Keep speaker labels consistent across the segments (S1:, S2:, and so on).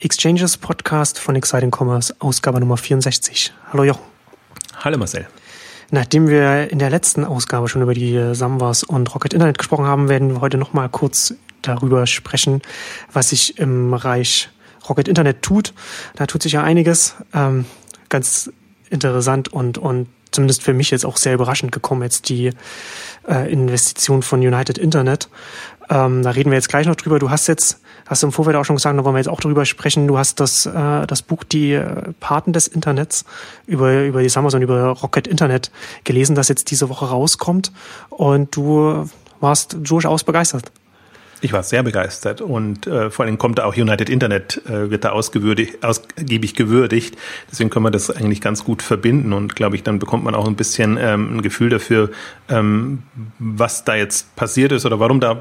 S1: Exchanges Podcast von Exciting Commerce, Ausgabe Nummer 64. Hallo Jochen.
S2: Hallo Marcel.
S1: Nachdem wir in der letzten Ausgabe schon über die Samwas und Rocket Internet gesprochen haben, werden wir heute nochmal kurz darüber sprechen, was sich im Reich Rocket Internet tut. Da tut sich ja einiges. Ähm, ganz interessant und, und zumindest für mich jetzt auch sehr überraschend gekommen, jetzt die äh, Investition von United Internet. Ähm, da reden wir jetzt gleich noch drüber. Du hast jetzt hast du im Vorfeld auch schon gesagt, da wollen wir jetzt auch drüber sprechen. Du hast das, äh, das Buch Die äh, Paten des Internets über, über die Amazon, über Rocket Internet gelesen, das jetzt diese Woche rauskommt. Und du warst durchaus begeistert.
S2: Ich war sehr begeistert und äh, vor allem kommt da auch United Internet, äh, wird da ausgiebig gewürdigt. Deswegen können wir das eigentlich ganz gut verbinden und glaube ich, dann bekommt man auch ein bisschen ähm, ein Gefühl dafür, ähm, was da jetzt passiert ist oder warum da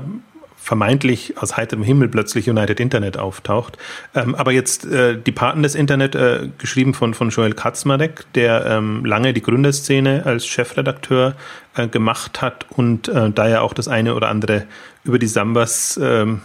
S2: vermeintlich aus heiterem Himmel plötzlich United Internet auftaucht. Ähm, aber jetzt äh, die Paten des Internet, äh, geschrieben von, von Joel Katzmarek, der ähm, lange die Gründerszene als Chefredakteur äh, gemacht hat und äh, da ja auch das eine oder andere über die Sambas ähm,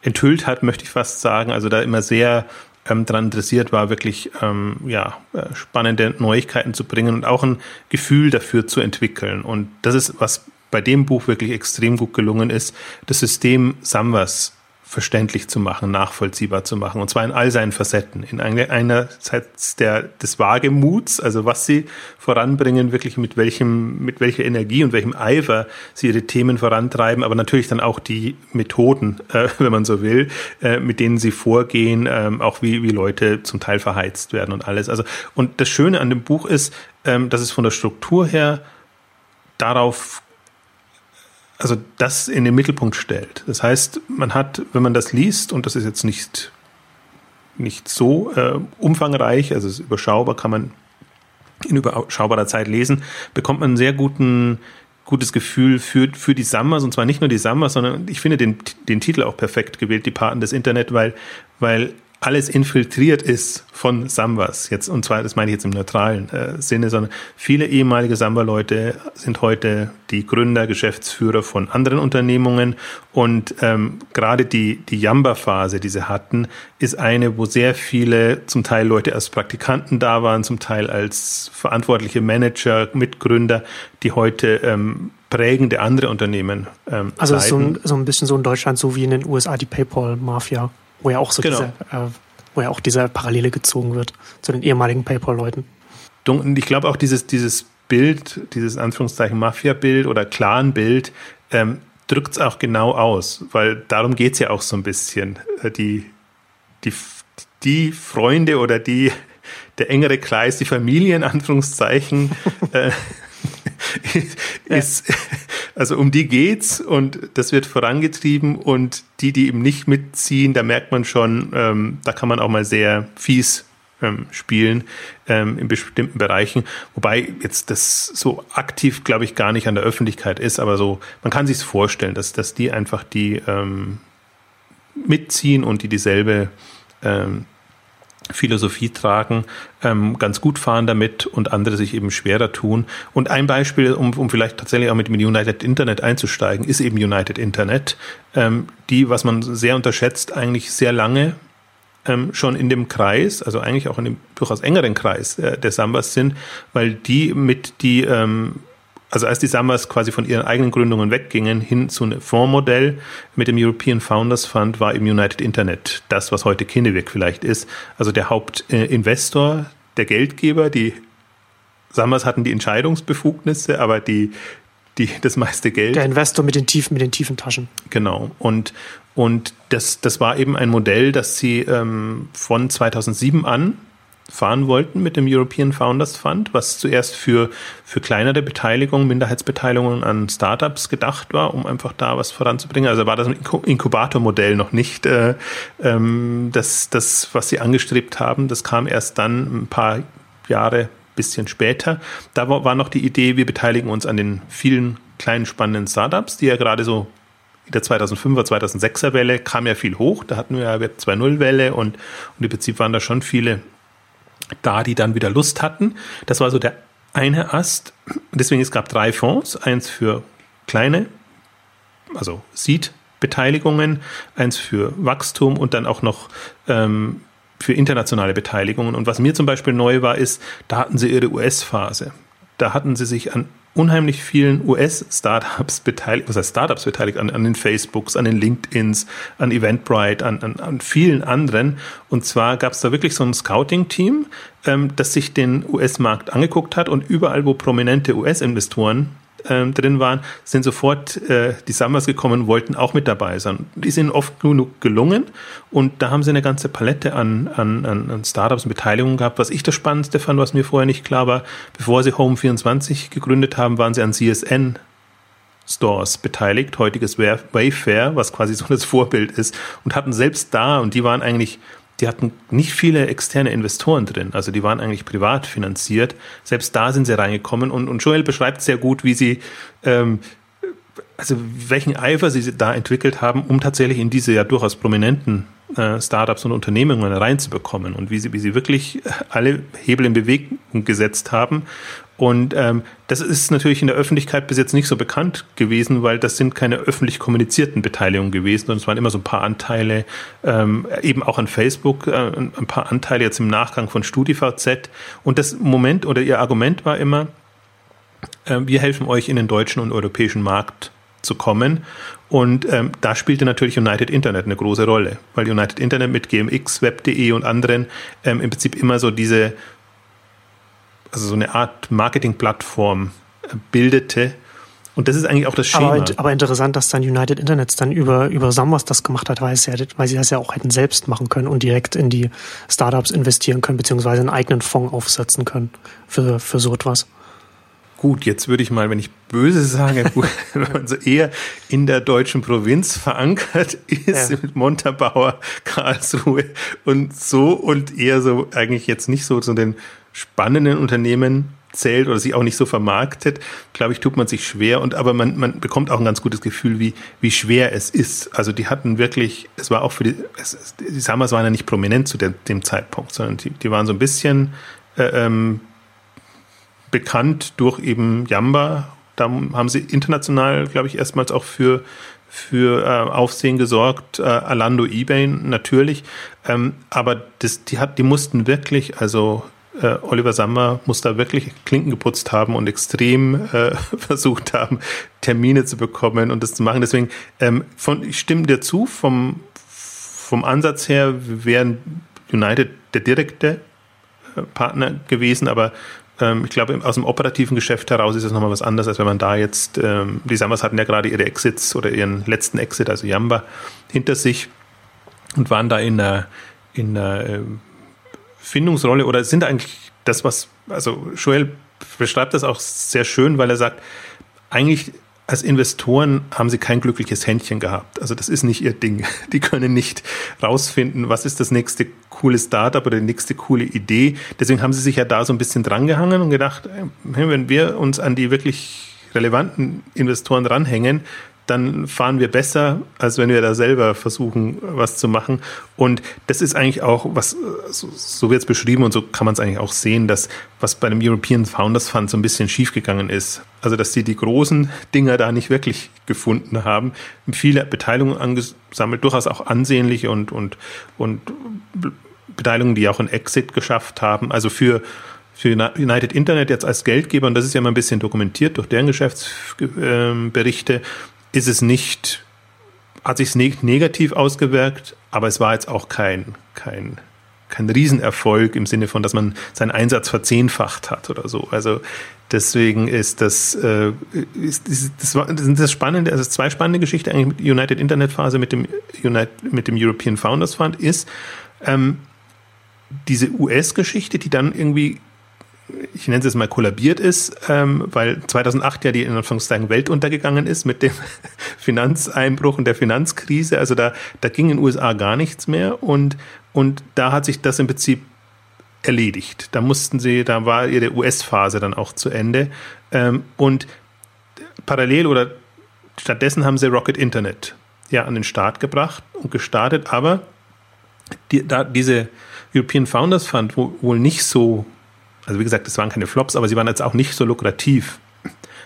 S2: enthüllt hat, möchte ich fast sagen. Also da immer sehr ähm, daran interessiert war, wirklich ähm, ja, äh, spannende Neuigkeiten zu bringen und auch ein Gefühl dafür zu entwickeln. Und das ist was bei dem Buch wirklich extrem gut gelungen ist, das System Samwas verständlich zu machen, nachvollziehbar zu machen. Und zwar in all seinen Facetten. In einerseits der, des Wagemuts, also was sie voranbringen, wirklich mit welchem, mit welcher Energie und welchem Eifer sie ihre Themen vorantreiben, aber natürlich dann auch die Methoden, äh, wenn man so will, äh, mit denen sie vorgehen, äh, auch wie, wie Leute zum Teil verheizt werden und alles. Also, und das Schöne an dem Buch ist, ähm, dass es von der Struktur her darauf also das in den Mittelpunkt stellt. Das heißt, man hat, wenn man das liest, und das ist jetzt nicht, nicht so äh, umfangreich, also es ist überschaubar, kann man in überschaubarer Zeit lesen, bekommt man einen sehr guten, gutes Gefühl für, für die Sammers, und zwar nicht nur die Sammers, sondern ich finde den, den Titel auch perfekt gewählt, die Paten des Internet, weil, weil alles infiltriert ist von Sambas. Jetzt, und zwar, das meine ich jetzt im neutralen äh, Sinne, sondern viele ehemalige Samba-Leute sind heute die Gründer, Geschäftsführer von anderen Unternehmungen. Und ähm, gerade die, die Yamba-Phase, die sie hatten, ist eine, wo sehr viele, zum Teil Leute als Praktikanten da waren, zum Teil als verantwortliche Manager, Mitgründer, die heute ähm, prägende andere Unternehmen
S1: ähm, Also so ein, so ein bisschen so in Deutschland, so wie in den USA die PayPal-Mafia wo ja auch so genau. diese, äh, wo ja auch diese Parallele gezogen wird zu den ehemaligen PayPal-Leuten.
S2: Und ich glaube auch dieses, dieses Bild, dieses Anführungszeichen Mafia-Bild oder Clan-Bild, ähm, drückt es auch genau aus, weil darum geht es ja auch so ein bisschen. Äh, die, die, die Freunde oder die, der engere Kreis, die Familie in Anführungszeichen, äh, ist, also um die geht's und das wird vorangetrieben und die, die eben nicht mitziehen, da merkt man schon, ähm, da kann man auch mal sehr fies ähm, spielen ähm, in bestimmten Bereichen, wobei jetzt das so aktiv, glaube ich, gar nicht an der Öffentlichkeit ist, aber so, man kann sich vorstellen, dass, dass die einfach die ähm, mitziehen und die dieselbe ähm, Philosophie tragen, ähm, ganz gut fahren damit und andere sich eben schwerer tun. Und ein Beispiel, um, um vielleicht tatsächlich auch mit dem United Internet einzusteigen, ist eben United Internet, ähm, die, was man sehr unterschätzt, eigentlich sehr lange ähm, schon in dem Kreis, also eigentlich auch in dem durchaus engeren Kreis äh, der Sambas sind, weil die mit die ähm, also als die Sambas quasi von ihren eigenen Gründungen weggingen hin zu einem Fondsmodell mit dem European Founders Fund war im United Internet das, was heute Kinnevik vielleicht ist. Also der Hauptinvestor, der Geldgeber, die Sambas hatten die Entscheidungsbefugnisse, aber die, die, das meiste Geld.
S1: Der Investor mit den tiefen, mit den tiefen Taschen.
S2: Genau. Und, und das, das war eben ein Modell, das sie ähm, von 2007 an fahren wollten mit dem European Founders Fund, was zuerst für, für kleinere Beteiligungen, Minderheitsbeteiligungen an Startups gedacht war, um einfach da was voranzubringen. Also war das ein Inkubatormodell noch nicht äh, ähm, das, das, was sie angestrebt haben. Das kam erst dann ein paar Jahre, bisschen später. Da war, noch die Idee, wir beteiligen uns an den vielen kleinen spannenden Startups, die ja gerade so in der 2005er, 2006er Welle kam ja viel hoch. Da hatten wir ja Web 2.0 Welle und, und im Prinzip waren da schon viele da die dann wieder Lust hatten. Das war so der eine Ast. Deswegen es gab drei Fonds, eins für kleine, also Seed-Beteiligungen, eins für Wachstum und dann auch noch ähm, für internationale Beteiligungen. Und was mir zum Beispiel neu war, ist, da hatten sie ihre US-Phase. Da hatten sie sich an unheimlich vielen US-Startups beteiligt, was heißt Startups beteiligt, an, an den Facebooks, an den LinkedIns, an Eventbrite, an, an, an vielen anderen. Und zwar gab es da wirklich so ein Scouting-Team, ähm, das sich den US-Markt angeguckt hat und überall, wo prominente US-Investoren ähm, drin waren, sind sofort äh, die Summers gekommen, wollten auch mit dabei sein. Die sind oft genug gelungen und da haben sie eine ganze Palette an, an, an Startups und Beteiligungen gehabt. Was ich das Spannendste fand, was mir vorher nicht klar war, bevor sie Home24 gegründet haben, waren sie an CSN Stores beteiligt, heutiges Wayfair, was quasi so das Vorbild ist, und hatten selbst da, und die waren eigentlich die hatten nicht viele externe Investoren drin. Also die waren eigentlich privat finanziert. Selbst da sind sie reingekommen und, und Joel beschreibt sehr gut, wie sie, ähm, also welchen Eifer sie da entwickelt haben, um tatsächlich in diese ja durchaus prominenten äh, Startups und Unternehmungen reinzubekommen und wie sie, wie sie wirklich alle Hebel in Bewegung gesetzt haben und ähm, das ist natürlich in der Öffentlichkeit bis jetzt nicht so bekannt gewesen, weil das sind keine öffentlich kommunizierten Beteiligungen gewesen, sondern es waren immer so ein paar Anteile, ähm, eben auch an Facebook, äh, ein paar Anteile jetzt im Nachgang von StudiVZ. Und das Moment oder ihr Argument war immer, äh, wir helfen euch in den deutschen und europäischen Markt zu kommen. Und ähm, da spielte natürlich United Internet eine große Rolle, weil United Internet mit GMX, Web.de und anderen ähm, im Prinzip immer so diese also so eine Art Marketingplattform äh, bildete. Und das ist eigentlich auch das Schema.
S1: Aber, aber interessant, dass dann United Internets dann über, über Samwas das gemacht hat, weil, es ja, weil sie das ja auch hätten selbst machen können und direkt in die Startups investieren können, beziehungsweise einen eigenen Fonds aufsetzen können für, für so etwas.
S2: Gut, jetzt würde ich mal, wenn ich böse sage, wenn man so eher in der deutschen Provinz verankert ist, ja. mit Montabaur, Karlsruhe und so und eher so eigentlich jetzt nicht so zu den spannenden Unternehmen zählt oder sich auch nicht so vermarktet, glaube ich, tut man sich schwer und aber man, man bekommt auch ein ganz gutes Gefühl, wie, wie schwer es ist. Also die hatten wirklich, es war auch für die, es, die Summers waren ja nicht prominent zu dem, dem Zeitpunkt, sondern die, die waren so ein bisschen äh, ähm, bekannt durch eben Yamba. Da haben sie international, glaube ich, erstmals auch für für äh, Aufsehen gesorgt, äh, Alando eBay natürlich, ähm, aber das, die hat, die mussten wirklich, also äh, Oliver Sammer muss da wirklich Klinken geputzt haben und extrem äh, versucht haben, Termine zu bekommen und das zu machen. Deswegen, ähm, von, ich stimme dir zu, vom, vom Ansatz her wären United der direkte äh, Partner gewesen, aber ähm, ich glaube, aus dem operativen Geschäft heraus ist es nochmal was anderes, als wenn man da jetzt, ähm, die Sammers hatten ja gerade ihre Exits oder ihren letzten Exit, also Yamba, hinter sich und waren da in einer, in einer ähm, Findungsrolle oder sind eigentlich das, was, also Joel beschreibt das auch sehr schön, weil er sagt, eigentlich als Investoren haben sie kein glückliches Händchen gehabt. Also das ist nicht ihr Ding. Die können nicht rausfinden, was ist das nächste coole Startup oder die nächste coole Idee. Deswegen haben sie sich ja da so ein bisschen drangehangen und gedacht, wenn wir uns an die wirklich relevanten Investoren ranhängen, dann fahren wir besser, als wenn wir da selber versuchen, was zu machen. Und das ist eigentlich auch, was so, wird es beschrieben und so kann man es eigentlich auch sehen, dass was bei dem European Founders Fund so ein bisschen schiefgegangen ist. Also dass sie die großen Dinger da nicht wirklich gefunden haben, viele Beteiligungen angesammelt, durchaus auch ansehnliche und und und Beteiligungen, die auch ein Exit geschafft haben. Also für für United Internet jetzt als Geldgeber, und das ist ja mal ein bisschen dokumentiert durch deren Geschäftsberichte, ist es nicht, hat sich nicht negativ ausgewirkt, aber es war jetzt auch kein, kein, kein Riesenerfolg im Sinne von, dass man seinen Einsatz verzehnfacht hat oder so. Also deswegen ist das, äh, ist, ist, das, das sind das spannende, also zwei spannende Geschichten eigentlich mit United Internet Phase mit dem United, mit dem European Founders Fund ist ähm, diese US-Geschichte, die dann irgendwie ich nenne es jetzt mal kollabiert ist, ähm, weil 2008 ja die in Anführungszeichen Welt untergegangen ist mit dem Finanzeinbruch und der Finanzkrise. Also da, da ging in den USA gar nichts mehr und, und da hat sich das im Prinzip erledigt. Da mussten sie, da war ihre US-Phase dann auch zu Ende. Ähm, und parallel oder stattdessen haben sie Rocket Internet ja an den Start gebracht und gestartet, aber die, da diese European Founders Fund wohl nicht so also wie gesagt, das waren keine Flops, aber sie waren jetzt auch nicht so lukrativ.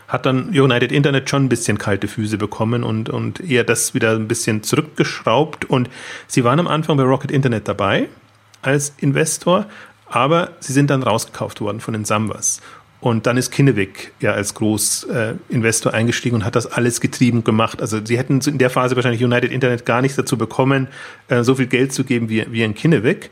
S2: Hat dann United Internet schon ein bisschen kalte Füße bekommen und, und eher das wieder ein bisschen zurückgeschraubt. Und sie waren am Anfang bei Rocket Internet dabei, als Investor, aber sie sind dann rausgekauft worden von den Sambas. Und dann ist Kinnevik ja als Großinvestor äh, eingestiegen und hat das alles getrieben gemacht. Also sie hätten in der Phase wahrscheinlich United Internet gar nichts dazu bekommen, äh, so viel Geld zu geben wie, wie in Kinnevik.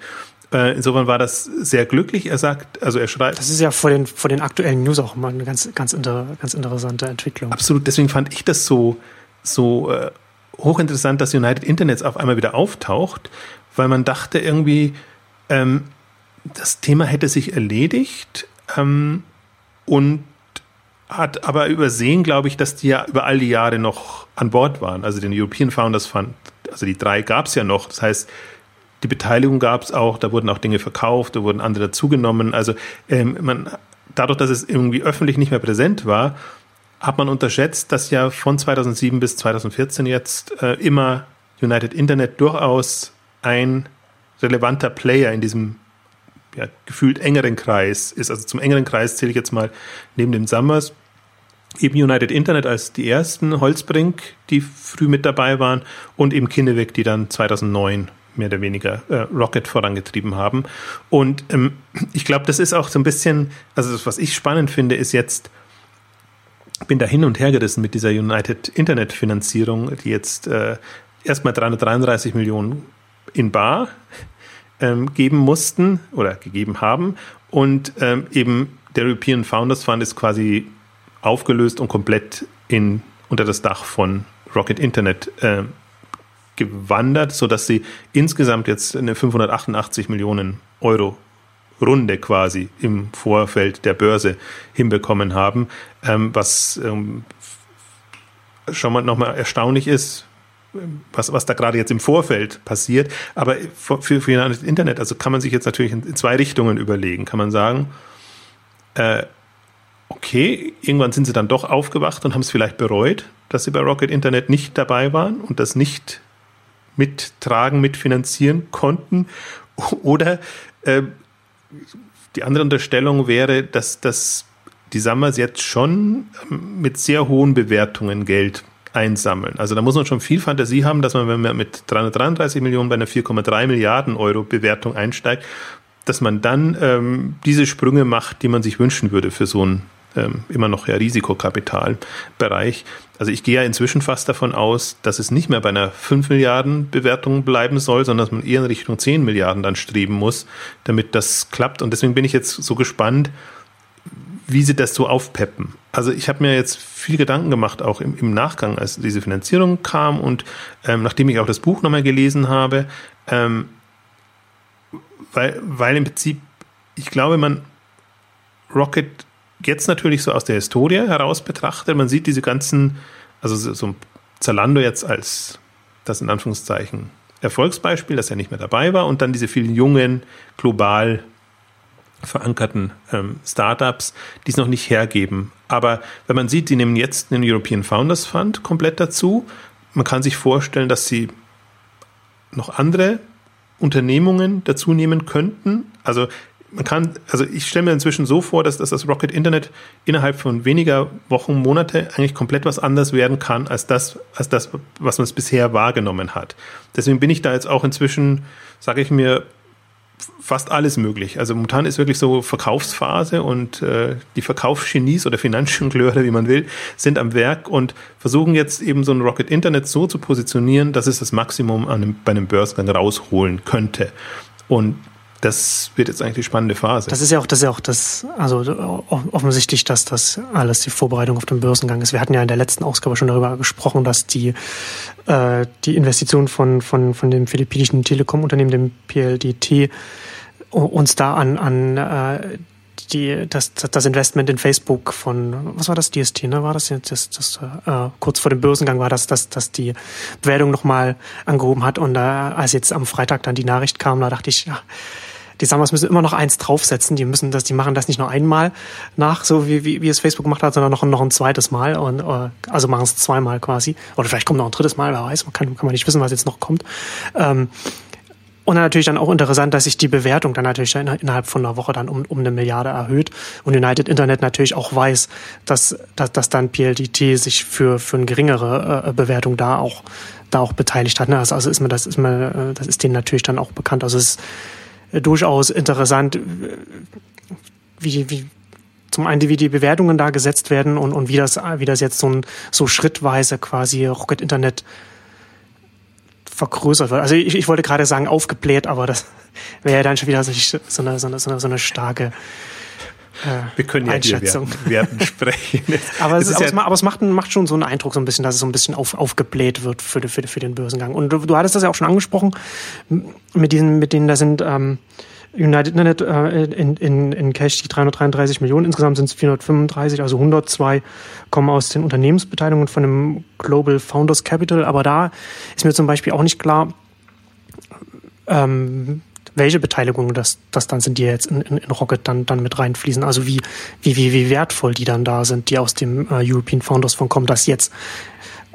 S2: Äh, insofern war das sehr glücklich. Er sagt, also er schreibt.
S1: Das ist ja vor den, vor den aktuellen News auch immer eine ganz, ganz, inter, ganz interessante Entwicklung.
S2: Absolut. Deswegen fand ich das so, so äh, hochinteressant, dass United Internet auf einmal wieder auftaucht, weil man dachte irgendwie, ähm, das Thema hätte sich erledigt. Ähm, und hat aber übersehen, glaube ich, dass die ja über all die Jahre noch an Bord waren. Also den European Founders Fund, also die drei gab es ja noch. Das heißt, die Beteiligung gab es auch, da wurden auch Dinge verkauft, da wurden andere dazugenommen. Also ähm, man, dadurch, dass es irgendwie öffentlich nicht mehr präsent war, hat man unterschätzt, dass ja von 2007 bis 2014 jetzt äh, immer United Internet durchaus ein relevanter Player in diesem ja, gefühlt engeren Kreis ist. Also zum engeren Kreis zähle ich jetzt mal neben dem Summers eben United Internet als die ersten, Holzbrink, die früh mit dabei waren und eben Kinneweg, die dann 2009 mehr oder weniger äh, Rocket vorangetrieben haben. Und ähm, ich glaube, das ist auch so ein bisschen, also das, was ich spannend finde, ist jetzt, bin da hin und her gerissen mit dieser United Internet Finanzierung, die jetzt äh, erstmal 333 Millionen in Bar ähm, geben mussten oder gegeben haben. Und ähm, eben der European Founders Fund ist quasi aufgelöst und komplett in, unter das Dach von Rocket Internet äh, gewandert, sodass sie insgesamt jetzt eine 588 Millionen Euro Runde quasi im Vorfeld der Börse hinbekommen haben, ähm, was ähm, schon mal nochmal erstaunlich ist, was, was da gerade jetzt im Vorfeld passiert. Aber für, für, das Internet, also kann man sich jetzt natürlich in, in zwei Richtungen überlegen. Kann man sagen, äh, okay, irgendwann sind sie dann doch aufgewacht und haben es vielleicht bereut, dass sie bei Rocket Internet nicht dabei waren und das nicht mittragen, mitfinanzieren konnten. Oder äh, die andere Unterstellung wäre, dass, dass die Summers jetzt schon ähm, mit sehr hohen Bewertungen Geld einsammeln. Also da muss man schon viel Fantasie haben, dass man, wenn man mit 333 Millionen bei einer 4,3 Milliarden Euro Bewertung einsteigt, dass man dann ähm, diese Sprünge macht, die man sich wünschen würde für so einen ähm, immer noch ja Risikokapitalbereich. Also ich gehe ja inzwischen fast davon aus, dass es nicht mehr bei einer 5 Milliarden Bewertung bleiben soll, sondern dass man eher in Richtung 10 Milliarden dann streben muss, damit das klappt. Und deswegen bin ich jetzt so gespannt, wie sie das so aufpeppen. Also ich habe mir jetzt viel Gedanken gemacht, auch im, im Nachgang, als diese Finanzierung kam und ähm, nachdem ich auch das Buch nochmal gelesen habe, ähm, weil, weil im Prinzip, ich glaube, man Rocket jetzt natürlich so aus der Historie heraus betrachtet, man sieht diese ganzen, also so ein Zalando jetzt als das in Anführungszeichen Erfolgsbeispiel, das ja nicht mehr dabei war und dann diese vielen jungen, global verankerten ähm, Startups, die es noch nicht hergeben. Aber wenn man sieht, die nehmen jetzt den European Founders Fund komplett dazu, man kann sich vorstellen, dass sie noch andere Unternehmungen dazu nehmen könnten. Also man kann, also ich stelle mir inzwischen so vor, dass, dass das Rocket Internet innerhalb von weniger Wochen, Monate eigentlich komplett was anders werden kann als das, als das, was man es bisher wahrgenommen hat. Deswegen bin ich da jetzt auch inzwischen, sage ich mir, fast alles möglich. Also momentan ist wirklich so Verkaufsphase und äh, die Verkaufsgenies oder Finanzjongleure, wie man will, sind am Werk und versuchen jetzt eben so ein Rocket Internet so zu positionieren, dass es das Maximum an einem, bei einem Börsengang rausholen könnte. Und das wird jetzt eigentlich die spannende Phase.
S1: Das ist ja auch, das ist ja auch das, also offensichtlich, dass das alles die Vorbereitung auf den Börsengang ist. Wir hatten ja in der letzten Ausgabe schon darüber gesprochen, dass die, äh, die Investition von, von, von dem philippinischen Telekom-Unternehmen, dem PLDT, uns da an, an äh, die, das, das Investment in Facebook von, was war das, DST, ne? War das jetzt, das, das, äh, kurz vor dem Börsengang war das, dass, dass die Bewertung nochmal angehoben hat und äh, als jetzt am Freitag dann die Nachricht kam, da dachte ich, ja, die Summers müssen immer noch eins draufsetzen. Die müssen das, die machen das nicht nur einmal nach, so wie, wie, wie es Facebook gemacht hat, sondern noch, noch ein zweites Mal und äh, also machen es zweimal quasi. Oder vielleicht kommt noch ein drittes Mal, wer weiß, man kann, kann man nicht wissen, was jetzt noch kommt. Ähm, und dann natürlich dann auch interessant, dass sich die Bewertung dann natürlich innerhalb von einer Woche dann um, um eine Milliarde erhöht. Und United Internet natürlich auch weiß, dass, dass, dass dann PLDT sich für, für eine geringere äh, Bewertung da auch, da auch beteiligt hat. Ne? Also, also ist mir das, ist mir, äh, das ist denen natürlich dann auch bekannt. Also es ist durchaus interessant, wie, wie zum einen wie die Bewertungen da gesetzt werden und, und wie das, wie das jetzt so, ein, so schrittweise quasi Rocket Internet vergrößert wird. Also ich, ich wollte gerade sagen aufgebläht, aber das wäre ja dann schon wieder so, so, eine, so, eine, so eine starke
S2: äh, Wir können ja Einschätzung. hier Werten, sprechen.
S1: aber, es, aber, ja es, aber, es, macht, macht, schon so einen Eindruck, so ein bisschen, dass es so ein bisschen auf, aufgebläht wird für, für, für den Börsengang. Und du, du hattest das ja auch schon angesprochen, mit diesen, mit denen da sind ähm, United Internet äh, in, in, in Cash die 333 Millionen, insgesamt sind es 435, also 102 kommen aus den Unternehmensbeteiligungen von dem Global Founders Capital. Aber da ist mir zum Beispiel auch nicht klar, ähm, welche Beteiligungen das, das dann sind, die jetzt in, in, in Rocket dann, dann mit reinfließen. Also wie, wie, wie, wie wertvoll die dann da sind, die aus dem äh, European Founders Fund kommen, das jetzt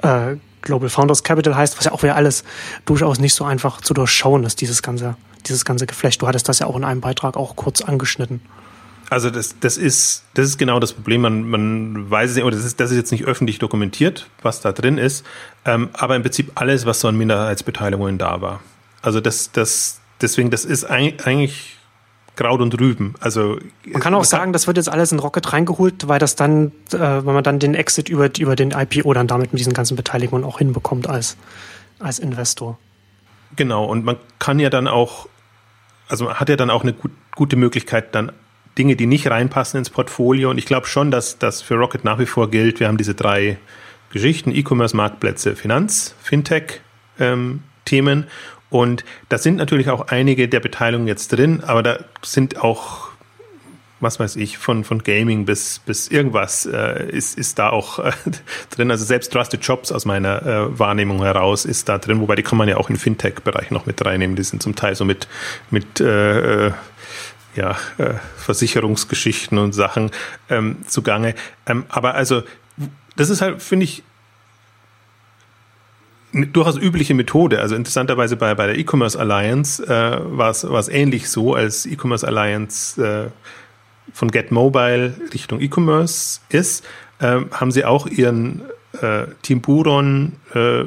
S1: äh, Global Founders Capital heißt, was ja auch wieder alles durchaus nicht so einfach zu durchschauen ist, dieses ganze, dieses ganze Geflecht. Du hattest das ja auch in einem Beitrag auch kurz angeschnitten.
S2: Also das, das ist, das ist genau das Problem. Man, man weiß es nicht, oder das ist, das ist jetzt nicht öffentlich dokumentiert, was da drin ist, ähm, aber im Prinzip alles, was so an Minderheitsbeteiligungen da war. Also das, das, deswegen, das ist eigentlich Kraut und Rüben. Also
S1: man kann auch sagen, das wird jetzt alles in Rocket reingeholt, weil das dann, äh, weil man dann den Exit über, über den IPO dann damit mit diesen ganzen Beteiligungen auch hinbekommt als, als Investor.
S2: Genau, und man kann ja dann auch, also hat ja dann auch eine gut, gute Möglichkeit, dann Dinge, die nicht reinpassen ins Portfolio. Und ich glaube schon, dass das für Rocket nach wie vor gilt. Wir haben diese drei Geschichten, E-Commerce, Marktplätze, Finanz, Fintech, ähm, Themen. Und da sind natürlich auch einige der Beteiligungen jetzt drin, aber da sind auch, was weiß ich, von, von Gaming bis, bis irgendwas äh, ist, ist da auch äh, drin. Also selbst Trusted Jobs aus meiner äh, Wahrnehmung heraus ist da drin, wobei die kann man ja auch im Fintech-Bereich noch mit reinnehmen. Die sind zum Teil so mit, mit äh, äh ja, äh, Versicherungsgeschichten und Sachen ähm, zugange. Ähm, aber also, das ist halt, finde ich, durchaus übliche Methode. Also interessanterweise bei, bei der E-Commerce Alliance äh, war es ähnlich so, als E-Commerce Alliance äh, von Get Mobile Richtung E-Commerce ist, äh, haben sie auch ihren äh, Team Buron äh,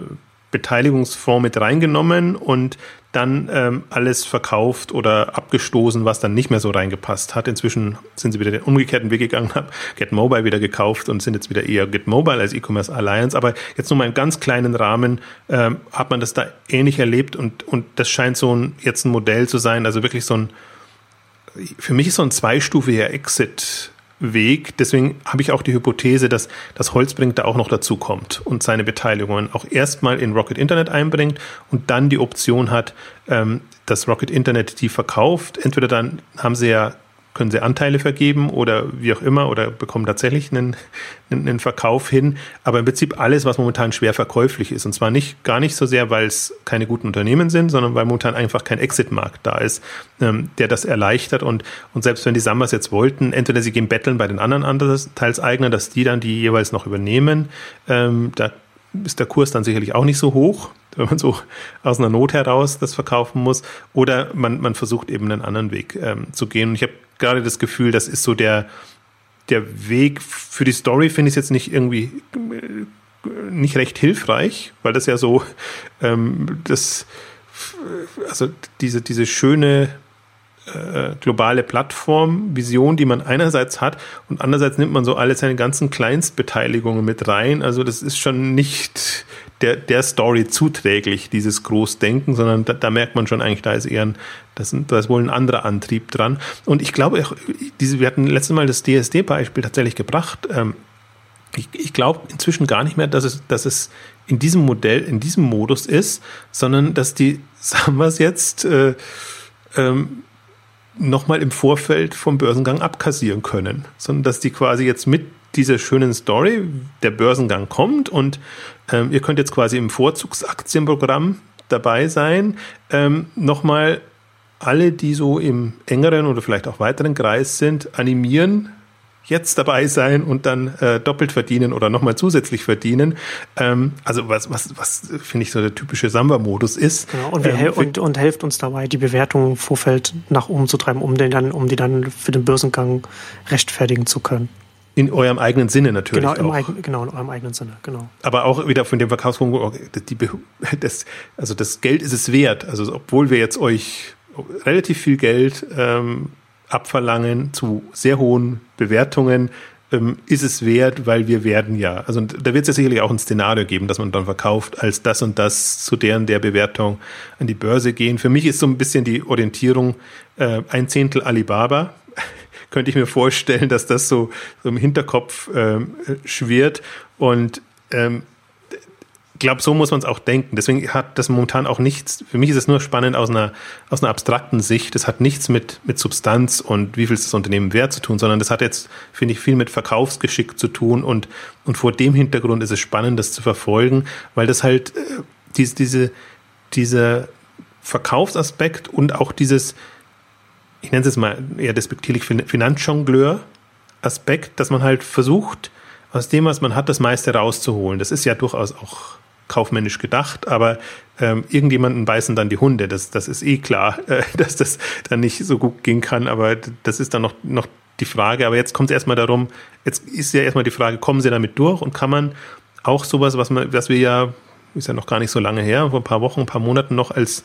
S2: Beteiligungsfonds mit reingenommen und dann ähm, alles verkauft oder abgestoßen, was dann nicht mehr so reingepasst hat. Inzwischen sind sie wieder den umgekehrten Weg gegangen, haben Get Mobile wieder gekauft und sind jetzt wieder eher Get Mobile als E-Commerce Alliance. Aber jetzt nur mal im ganz kleinen Rahmen ähm, hat man das da ähnlich erlebt und, und das scheint so ein, jetzt ein Modell zu sein, also wirklich so ein, für mich ist so ein zweistufiger Exit Weg. Deswegen habe ich auch die Hypothese, dass das Holzbrink da auch noch dazu kommt und seine Beteiligungen auch erstmal in Rocket Internet einbringt und dann die Option hat, ähm, dass Rocket Internet die verkauft. Entweder dann haben sie ja können sie Anteile vergeben oder wie auch immer oder bekommen tatsächlich einen, einen Verkauf hin. Aber im Prinzip alles, was momentan schwer verkäuflich ist. Und zwar nicht gar nicht so sehr, weil es keine guten Unternehmen sind, sondern weil momentan einfach kein Exit-Markt da ist, ähm, der das erleichtert. Und, und selbst wenn die Sammers jetzt wollten, entweder sie gehen betteln bei den anderen Anteilseignern, dass die dann die jeweils noch übernehmen. Ähm, da ist der Kurs dann sicherlich auch nicht so hoch, wenn man so aus einer Not heraus das verkaufen muss. Oder man, man versucht eben einen anderen Weg ähm, zu gehen. Und ich habe gerade das Gefühl, das ist so der, der Weg für die Story, finde ich es jetzt nicht irgendwie äh, nicht recht hilfreich, weil das ja so ähm, das also diese, diese schöne äh, globale Plattform-Vision, die man einerseits hat und andererseits nimmt man so alle seine ganzen Kleinstbeteiligungen mit rein. Also das ist schon nicht der, der Story zuträglich, dieses Großdenken, sondern da, da merkt man schon eigentlich, da ist eher ein, das, da ist wohl ein anderer Antrieb dran. Und ich glaube, diese, wir hatten letztes Mal das DSD-Beispiel tatsächlich gebracht. Ähm, ich, ich glaube inzwischen gar nicht mehr, dass es, dass es in diesem Modell, in diesem Modus ist, sondern dass die, sagen wir es jetzt, äh, ähm, nochmal im Vorfeld vom Börsengang abkassieren können, sondern dass die quasi jetzt mit dieser schönen Story, der Börsengang kommt und ähm, ihr könnt jetzt quasi im Vorzugsaktienprogramm dabei sein, ähm, nochmal alle, die so im engeren oder vielleicht auch weiteren Kreis sind, animieren, jetzt dabei sein und dann äh, doppelt verdienen oder nochmal zusätzlich verdienen. Ähm, also was, was, was finde ich so der typische Samba-Modus ist.
S1: Genau, und, ähm, und, und helft uns dabei, die Bewertung im Vorfeld nach oben zu treiben, um den dann, um die dann für den Börsengang rechtfertigen zu können.
S2: In eurem eigenen Sinne natürlich.
S1: Genau, im Eigen, genau, in eurem eigenen Sinne, genau.
S2: Aber auch wieder von dem Verkaufspunkt, das, also das Geld ist es wert. Also obwohl wir jetzt euch relativ viel Geld ähm, abverlangen zu sehr hohen Bewertungen, ähm, ist es wert, weil wir werden ja. Also da wird es ja sicherlich auch ein Szenario geben, dass man dann verkauft, als das und das zu deren der Bewertung an die Börse gehen. Für mich ist so ein bisschen die Orientierung äh, ein Zehntel Alibaba. Könnte ich mir vorstellen, dass das so, so im Hinterkopf ähm, schwirrt. Und ähm, glaube, so muss man es auch denken. Deswegen hat das momentan auch nichts, für mich ist es nur spannend aus einer, aus einer abstrakten Sicht. Das hat nichts mit, mit Substanz und wie viel ist das Unternehmen wert zu tun, sondern das hat jetzt, finde ich, viel mit Verkaufsgeschick zu tun und, und vor dem Hintergrund ist es spannend, das zu verfolgen, weil das halt äh, diese, diese, dieser Verkaufsaspekt und auch dieses, ich nenne es jetzt mal eher despektierlich Finanzjongleur Aspekt, dass man halt versucht, aus dem, was man hat, das meiste rauszuholen. Das ist ja durchaus auch kaufmännisch gedacht, aber ähm, irgendjemanden beißen dann die Hunde. Das, das ist eh klar, äh, dass das dann nicht so gut gehen kann, aber das ist dann noch, noch die Frage. Aber jetzt kommt es erstmal darum, jetzt ist ja erstmal die Frage, kommen sie damit durch und kann man auch sowas, was, man, was wir ja, ist ja noch gar nicht so lange her, vor ein paar Wochen, ein paar Monaten noch als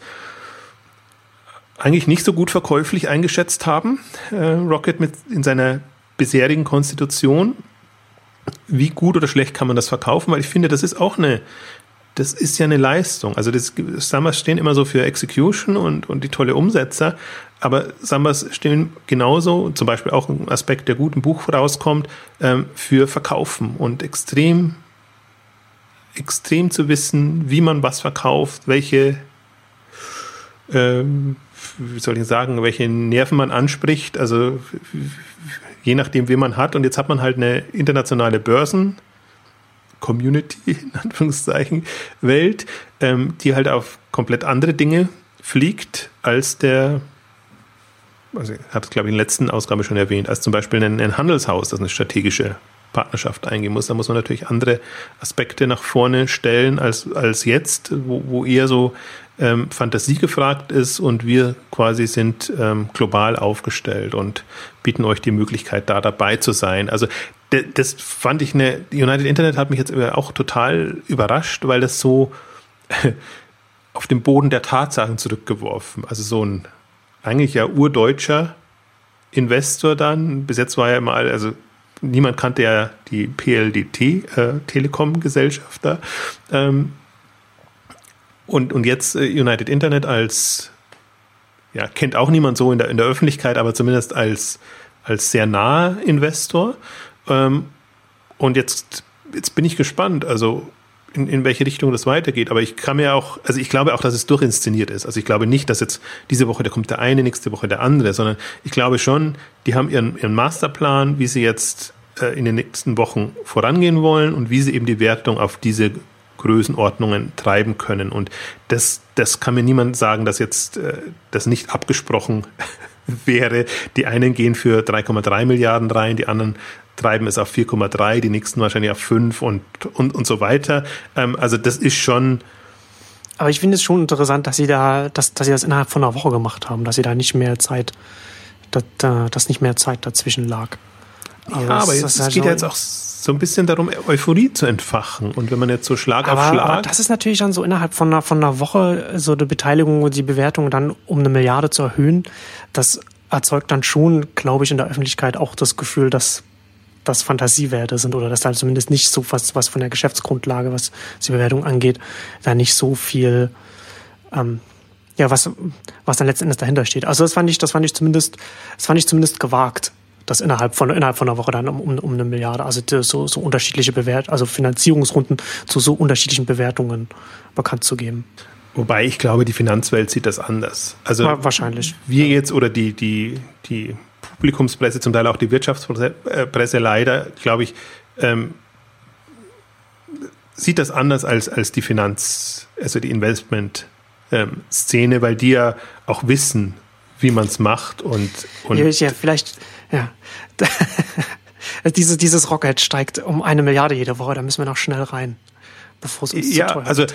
S2: eigentlich nicht so gut verkäuflich eingeschätzt haben, äh, Rocket mit in seiner bisherigen Konstitution. Wie gut oder schlecht kann man das verkaufen? Weil ich finde, das ist auch eine, das ist ja eine Leistung. Also das Sambas stehen immer so für Execution und, und die tolle Umsetzer, aber Sambas stehen genauso, zum Beispiel auch ein Aspekt, der gut im Buch rauskommt, ähm, für Verkaufen und extrem, extrem zu wissen, wie man was verkauft, welche, ähm, wie soll ich sagen, welche Nerven man anspricht, also je nachdem, wen man hat. Und jetzt hat man halt eine internationale Börsen- Community, in Anführungszeichen, Welt, ähm, die halt auf komplett andere Dinge fliegt als der, also ich habe es glaube ich in der letzten Ausgabe schon erwähnt, als zum Beispiel ein, ein Handelshaus, das eine strategische Partnerschaft eingehen muss. Da muss man natürlich andere Aspekte nach vorne stellen als, als jetzt, wo, wo eher so ähm, Fantasie gefragt ist und wir quasi sind ähm, global aufgestellt und bieten euch die Möglichkeit, da dabei zu sein. Also das fand ich eine, United Internet hat mich jetzt auch total überrascht, weil das so auf den Boden der Tatsachen zurückgeworfen. Also so ein eigentlich ja urdeutscher Investor dann. Bis jetzt war ja mal, also niemand kannte ja die PLDT, äh, Telekom-Gesellschaft da. Ähm, und, und jetzt äh, United Internet als, ja, kennt auch niemand so in der, in der Öffentlichkeit, aber zumindest als, als sehr naher Investor. Ähm, und jetzt, jetzt bin ich gespannt, also in, in welche Richtung das weitergeht. Aber ich kann mir auch, also ich glaube auch, dass es durchinszeniert ist. Also ich glaube nicht, dass jetzt diese Woche, da kommt der eine, nächste Woche der andere, sondern ich glaube schon, die haben ihren, ihren Masterplan, wie sie jetzt äh, in den nächsten Wochen vorangehen wollen und wie sie eben die Wertung auf diese Größenordnungen treiben können. Und das, das kann mir niemand sagen, dass jetzt äh, das nicht abgesprochen wäre. Die einen gehen für 3,3 Milliarden rein, die anderen treiben es auf 4,3, die nächsten wahrscheinlich auf 5 und, und, und so weiter. Ähm, also das ist schon.
S1: Aber ich finde es schon interessant, dass sie da, dass, dass sie das innerhalb von einer Woche gemacht haben, dass sie da nicht mehr Zeit, dass, dass nicht mehr Zeit dazwischen lag.
S2: Also ja, aber es geht ja jetzt auch so ein bisschen darum, Euphorie zu entfachen. Und wenn man jetzt so Schlag aber, auf Schlag. Aber
S1: das ist natürlich dann so innerhalb von einer, von einer Woche so eine Beteiligung und die Bewertung dann um eine Milliarde zu erhöhen, das erzeugt dann schon, glaube ich, in der Öffentlichkeit auch das Gefühl, dass das Fantasiewerte sind oder dass da zumindest nicht so was, was von der Geschäftsgrundlage, was die Bewertung angeht, da nicht so viel, ähm, ja, was, was dann letzten Endes dahinter steht. Also das fand ich, das fand ich zumindest, das fand ich zumindest gewagt, das innerhalb von, innerhalb von einer Woche dann um, um, eine Milliarde, also so, so unterschiedliche Bewert, also Finanzierungsrunden zu so unterschiedlichen Bewertungen bekannt zu geben.
S2: Wobei ich glaube, die Finanzwelt sieht das anders. Also
S1: wahrscheinlich.
S2: Wir jetzt oder die, die, die Publikumspresse, zum Teil auch die Wirtschaftspresse leider, glaube ich, ähm, sieht das anders als, als die Finanz, also die Investment-Szene, ähm, weil die ja auch wissen, wie man es macht und, und
S1: ja, vielleicht, ja. dieses, dieses Rocket steigt um eine Milliarde jede Woche, da müssen wir noch schnell rein bevor es uns
S2: ja, zu teuer also,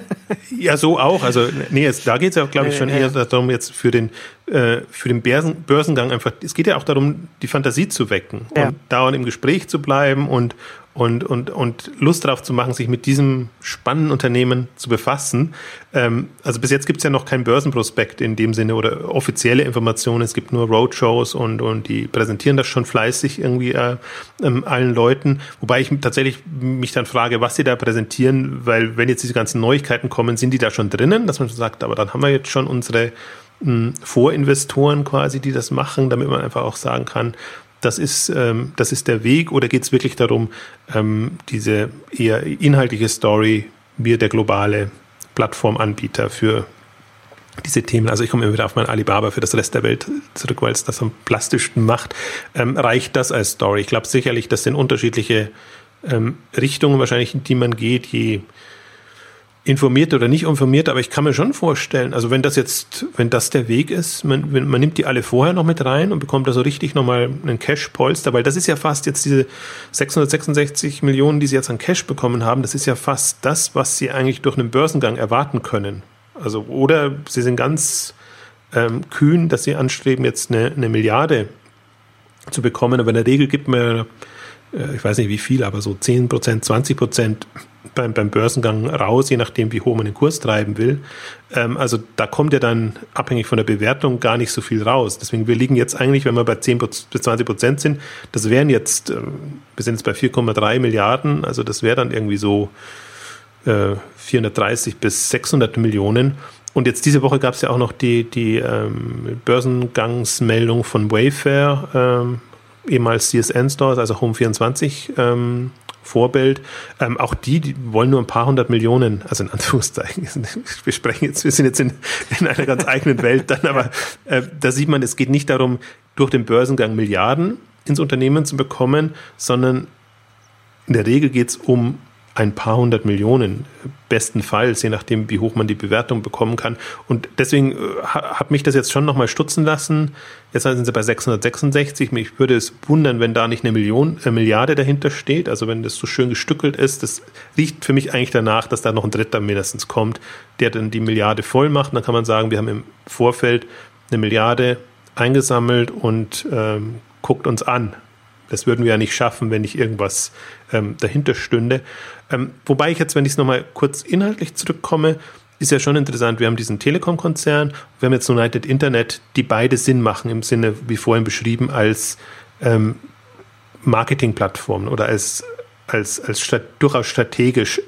S2: Ja, so auch. Also, nee, jetzt, da geht es ja, glaube ich, schon äh, eher darum, jetzt für den, äh, für den Börsen, Börsengang einfach, es geht ja auch darum, die Fantasie zu wecken ja. und dauernd im Gespräch zu bleiben und, und, und, und Lust darauf zu machen, sich mit diesem spannenden Unternehmen zu befassen. Ähm, also bis jetzt gibt es ja noch kein Börsenprospekt in dem Sinne oder offizielle Informationen. Es gibt nur Roadshows und, und die präsentieren das schon fleißig irgendwie äh, ähm, allen Leuten. Wobei ich tatsächlich mich dann frage, was sie da präsentieren, weil wenn jetzt diese ganzen Neuigkeiten kommen, sind die da schon drinnen, dass man sagt, aber dann haben wir jetzt schon unsere hm, Vorinvestoren quasi, die das machen, damit man einfach auch sagen kann, das ist, ähm, das ist der Weg oder geht es wirklich darum, ähm, diese eher inhaltliche Story, wir der globale Plattformanbieter für diese Themen, also ich komme immer wieder auf mein Alibaba für das Rest der Welt zurück, weil es das am plastischsten macht, ähm, reicht das als Story? Ich glaube sicherlich, das sind unterschiedliche ähm, Richtungen wahrscheinlich, in die man geht, je informiert oder nicht informiert, aber ich kann mir schon vorstellen, also wenn das jetzt, wenn das der Weg ist, man, wenn, man nimmt die alle vorher noch mit rein und bekommt da so richtig nochmal einen Cash-Polster, weil das ist ja fast jetzt diese 666 Millionen, die sie jetzt an Cash bekommen haben, das ist ja fast das, was sie eigentlich durch einen Börsengang erwarten können. Also, oder sie sind ganz ähm, kühn, dass sie anstreben, jetzt eine, eine Milliarde zu bekommen, aber in der Regel gibt man, äh, ich weiß nicht wie viel, aber so 10 Prozent, 20 Prozent beim, beim Börsengang raus, je nachdem, wie hoch man den Kurs treiben will. Ähm, also da kommt ja dann abhängig von der Bewertung gar nicht so viel raus. Deswegen, wir liegen jetzt eigentlich, wenn wir bei 10 bis 20 Prozent sind, das wären jetzt, äh, wir sind jetzt bei 4,3 Milliarden, also das wäre dann irgendwie so äh, 430 bis 600 Millionen. Und jetzt diese Woche gab es ja auch noch die, die ähm, Börsengangsmeldung von Wayfair, ähm, ehemals CSN Stores, also Home24 ähm, Vorbild. Ähm, auch die, die wollen nur ein paar hundert Millionen, also in Anführungszeichen, wir sprechen jetzt, wir sind jetzt in, in einer ganz eigenen Welt dann, aber äh, da sieht man, es geht nicht darum, durch den Börsengang Milliarden ins Unternehmen zu bekommen, sondern in der Regel geht es um ein paar hundert Millionen, bestenfalls, je nachdem, wie hoch man die Bewertung bekommen kann. Und deswegen äh, hat mich das jetzt schon nochmal stutzen lassen. Jetzt sind sie bei 666. Mich würde es wundern, wenn da nicht eine Million, eine Milliarde dahinter steht. Also wenn das so schön gestückelt ist, das riecht für mich eigentlich danach, dass da noch ein Dritter mindestens kommt, der dann die Milliarde voll macht. Und dann kann man sagen, wir haben im Vorfeld eine Milliarde eingesammelt und ähm, guckt uns an. Das würden wir ja nicht schaffen, wenn nicht irgendwas ähm, dahinter stünde. Ähm, wobei ich jetzt, wenn ich es nochmal kurz inhaltlich zurückkomme, ist ja schon interessant. Wir haben diesen Telekom-Konzern, wir haben jetzt United Internet, die beide Sinn machen im Sinne, wie vorhin beschrieben, als ähm, Marketingplattformen oder als, als, als stat durchaus strategisch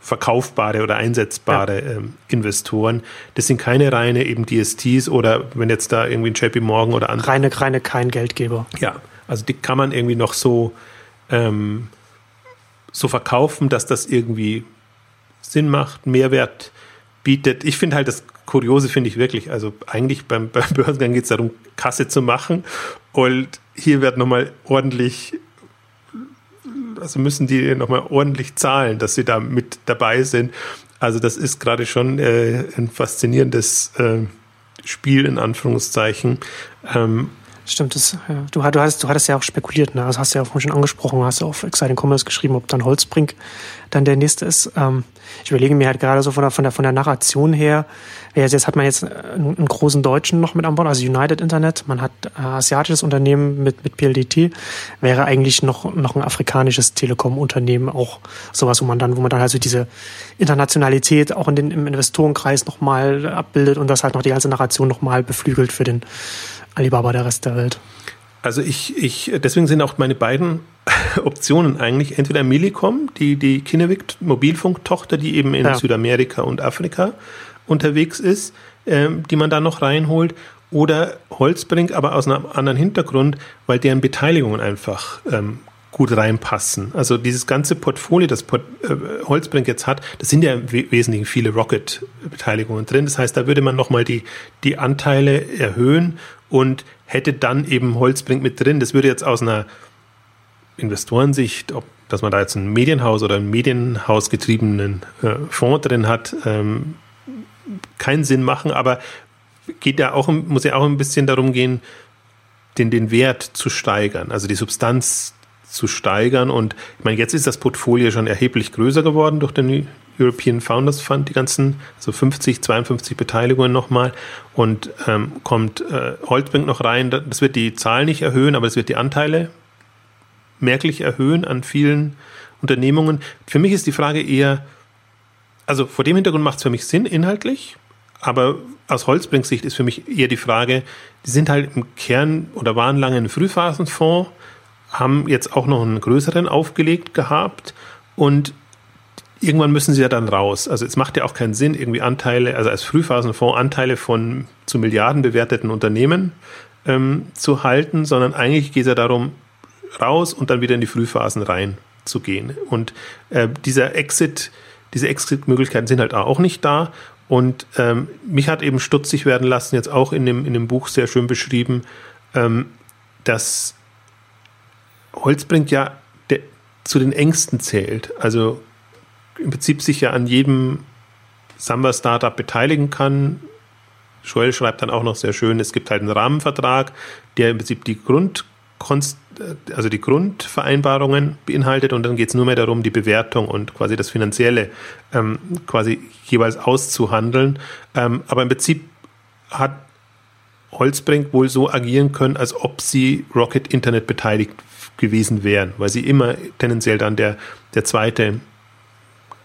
S2: verkaufbare oder einsetzbare ja. ähm, Investoren. Das sind keine reine eben DSTs oder wenn jetzt da irgendwie ein JP Morgan oder andere.
S1: Reine, reine kein Geldgeber.
S2: Ja, also die kann man irgendwie noch so ähm, so verkaufen, dass das irgendwie Sinn macht, Mehrwert bietet. Ich finde halt das Kuriose finde ich wirklich, also eigentlich beim, beim Börsengang geht es darum, Kasse zu machen und hier wird nochmal ordentlich, also müssen die nochmal ordentlich zahlen, dass sie da mit dabei sind. Also das ist gerade schon äh, ein faszinierendes äh, Spiel in Anführungszeichen. Ähm,
S1: Stimmt, das, ja. du, du, hattest, du hattest ja auch spekuliert, ne? Das hast du ja auch schon angesprochen, hast du auf Exciting Commerce geschrieben, ob dann Holzbrink dann der nächste ist. Ähm, ich überlege mir halt gerade so von der, von der, von der Narration her, jetzt hat man jetzt einen, einen großen Deutschen noch mit an Bord, also United Internet, man hat äh, asiatisches Unternehmen mit, mit PLDT, wäre eigentlich noch, noch ein afrikanisches Telekom-Unternehmen auch sowas, wo man dann, wo man dann halt so diese Internationalität auch in den, im Investorenkreis nochmal abbildet und das halt noch die ganze Narration nochmal beflügelt für den, Alibaba der Rest der Welt.
S2: Also ich, ich, deswegen sind auch meine beiden Optionen eigentlich entweder Millicom, die, die Kinevik Mobilfunktochter, die eben in ja. Südamerika und Afrika unterwegs ist, ähm, die man da noch reinholt, oder Holzbrink, aber aus einem anderen Hintergrund, weil deren Beteiligungen einfach ähm, gut reinpassen. Also dieses ganze Portfolio, das Port äh, Holzbrink jetzt hat, das sind ja im Wesentlichen viele Rocket-Beteiligungen drin. Das heißt, da würde man nochmal die, die Anteile erhöhen und hätte dann eben Holzbrink mit drin. Das würde jetzt aus einer Investorensicht, ob dass man da jetzt ein Medienhaus oder einen Medienhausgetriebenen äh, Fonds drin hat, ähm, keinen Sinn machen, aber geht ja auch, muss ja auch ein bisschen darum gehen, den, den Wert zu steigern, also die Substanz zu steigern. Und ich meine, jetzt ist das Portfolio schon erheblich größer geworden durch den European Founders Fund, die ganzen, so 50, 52 Beteiligungen nochmal. Und ähm, kommt äh, Holzbrink noch rein. Das wird die Zahl nicht erhöhen, aber es wird die Anteile merklich erhöhen an vielen Unternehmungen. Für mich ist die Frage eher, also vor dem Hintergrund macht es für mich Sinn inhaltlich, aber aus Holzbrinks Sicht ist für mich eher die Frage, die sind halt im Kern oder waren lange ein Frühphasenfonds, haben jetzt auch noch einen größeren aufgelegt gehabt und irgendwann müssen sie ja dann raus. Also es macht ja auch keinen Sinn, irgendwie Anteile, also als Frühphasenfonds Anteile von zu Milliarden bewerteten Unternehmen ähm, zu halten, sondern eigentlich geht es ja darum, raus und dann wieder in die Frühphasen rein zu gehen. Und äh, dieser Exit, diese Exit-Möglichkeiten sind halt auch nicht da. Und ähm, mich hat eben stutzig werden lassen, jetzt auch in dem, in dem Buch sehr schön beschrieben, ähm, dass Holzbrink ja zu den Ängsten zählt. Also im Prinzip sich ja an jedem Samba-Startup beteiligen kann. Joel schreibt dann auch noch sehr schön, es gibt halt einen Rahmenvertrag, der im Prinzip die Grund also die Grundvereinbarungen beinhaltet und dann geht es nur mehr darum, die Bewertung und quasi das Finanzielle ähm, quasi jeweils auszuhandeln. Ähm, aber im Prinzip hat Holzbrink wohl so agieren können, als ob sie Rocket Internet beteiligt gewesen wären, weil sie immer tendenziell dann der, der zweite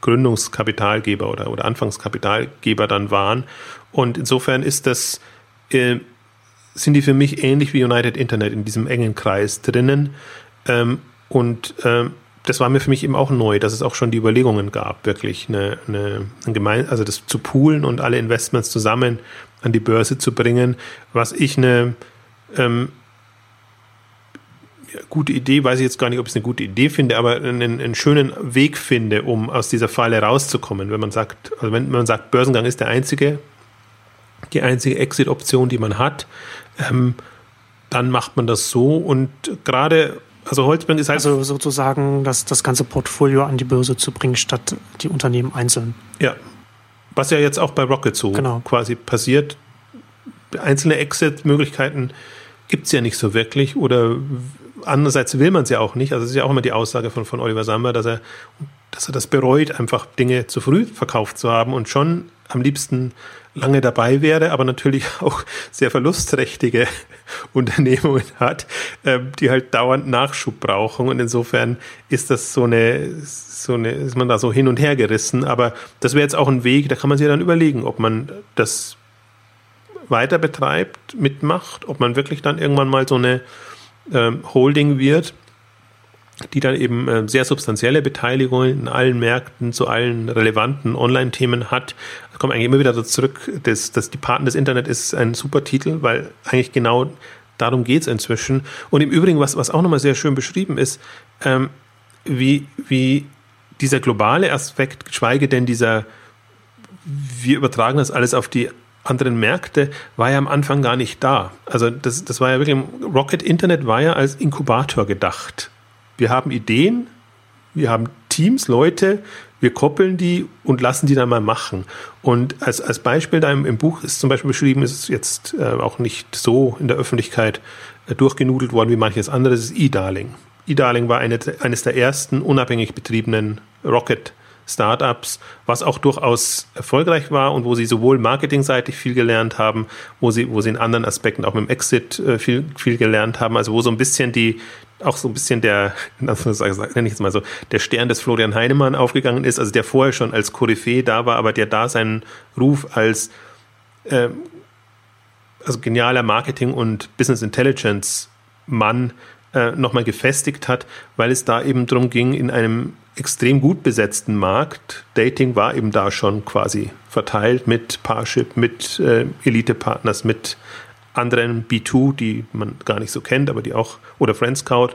S2: Gründungskapitalgeber oder, oder Anfangskapitalgeber dann waren. Und insofern ist das, äh, sind die für mich ähnlich wie United Internet in diesem engen Kreis drinnen. Ähm, und ähm, das war mir für mich eben auch neu, dass es auch schon die Überlegungen gab, wirklich eine, eine, ein Gemein also das zu poolen und alle Investments zusammen an die Börse zu bringen, was ich eine ähm, gute Idee, weiß ich jetzt gar nicht, ob ich es eine gute Idee finde, aber einen, einen, schönen Weg finde, um aus dieser Falle rauszukommen. Wenn man sagt, also wenn man sagt, Börsengang ist der einzige, die einzige Exit-Option, die man hat, ähm, dann macht man das so und gerade also Holzbank ist halt.
S1: Also sozusagen das, das ganze Portfolio an die Börse zu bringen, statt die Unternehmen einzeln.
S2: Ja. Was ja jetzt auch bei Rocket so genau. quasi passiert. Einzelne Exit-Möglichkeiten gibt es ja nicht so wirklich oder andererseits will man es ja auch nicht. Also es ist ja auch immer die Aussage von, von Oliver Samba, dass er, dass er das bereut, einfach Dinge zu früh verkauft zu haben und schon am liebsten lange dabei wäre, aber natürlich auch sehr verlustträchtige Unternehmungen hat, ähm, die halt dauernd Nachschub brauchen. Und insofern ist das so eine, so eine, ist man da so hin und her gerissen. Aber das wäre jetzt auch ein Weg, da kann man sich dann überlegen, ob man das weiter betreibt, mitmacht, ob man wirklich dann irgendwann mal so eine ähm, Holding wird, die dann eben äh, sehr substanzielle Beteiligungen in allen Märkten zu allen relevanten Online-Themen hat. Da kommt eigentlich immer wieder zurück, dass, dass die Paten des Internet ist ein super Titel, weil eigentlich genau darum geht es inzwischen. Und im Übrigen, was, was auch nochmal sehr schön beschrieben ist, ähm, wie, wie dieser globale Aspekt, geschweige denn dieser, wir übertragen das alles auf die anderen Märkte war ja am Anfang gar nicht da. Also das, das war ja wirklich, Rocket Internet war ja als Inkubator gedacht. Wir haben Ideen, wir haben Teams, Leute, wir koppeln die und lassen die dann mal machen. Und als, als Beispiel da im, im Buch ist zum Beispiel beschrieben, ist es jetzt äh, auch nicht so in der Öffentlichkeit äh, durchgenudelt worden wie manches andere, das ist eDarling. eDarling war eine, eines der ersten unabhängig betriebenen Rocket Startups, was auch durchaus erfolgreich war und wo sie sowohl marketingseitig viel gelernt haben, wo sie, wo sie in anderen Aspekten auch mit dem Exit äh, viel, viel gelernt haben, also wo so ein bisschen die, auch so ein bisschen der, nenne ich jetzt mal so, der Stern des Florian Heinemann aufgegangen ist, also der vorher schon als Koryphäe da war, aber der da seinen Ruf als äh, also genialer Marketing- und Business Intelligence Mann äh, nochmal gefestigt hat, weil es da eben darum ging, in einem extrem gut besetzten Markt, Dating war eben da schon quasi verteilt mit Parship, mit äh, Elite-Partners, mit anderen B2, die man gar nicht so kennt, aber die auch, oder Friendscout,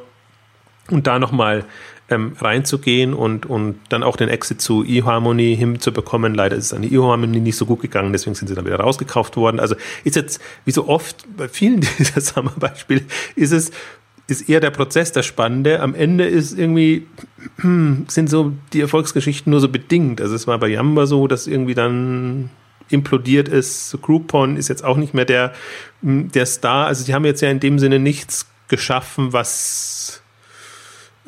S2: und da nochmal ähm, reinzugehen und, und dann auch den Exit zu eHarmony hinzubekommen. Leider ist es an die eHarmony nicht so gut gegangen, deswegen sind sie dann wieder rausgekauft worden. Also ist jetzt, wie so oft bei vielen dieser Summer-Beispiele, ist es ist eher der Prozess das Spannende. Am Ende ist irgendwie, sind so die Erfolgsgeschichten nur so bedingt. Also es war bei Yamba so, dass irgendwie dann implodiert ist. Groupon ist jetzt auch nicht mehr der, der Star. Also die haben jetzt ja in dem Sinne nichts geschaffen, was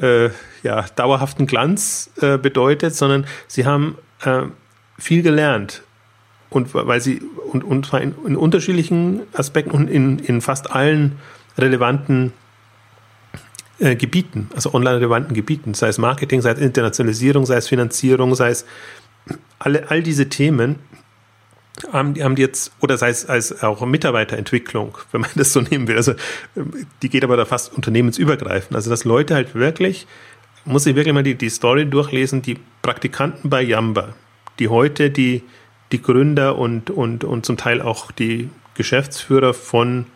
S2: äh, ja, dauerhaften Glanz äh, bedeutet, sondern sie haben äh, viel gelernt. Und weil sie, und, und in, in unterschiedlichen Aspekten und in, in fast allen relevanten äh, Gebieten, also online-relevanten Gebieten, sei es Marketing, sei es Internationalisierung, sei es Finanzierung, sei es alle, all diese Themen haben, die haben die jetzt, oder sei es als auch Mitarbeiterentwicklung, wenn man das so nehmen will. Also die geht aber da fast unternehmensübergreifend. Also dass Leute halt wirklich, muss ich wirklich mal die, die Story durchlesen, die Praktikanten bei Yamba, die heute die, die Gründer und, und, und zum Teil auch die Geschäftsführer von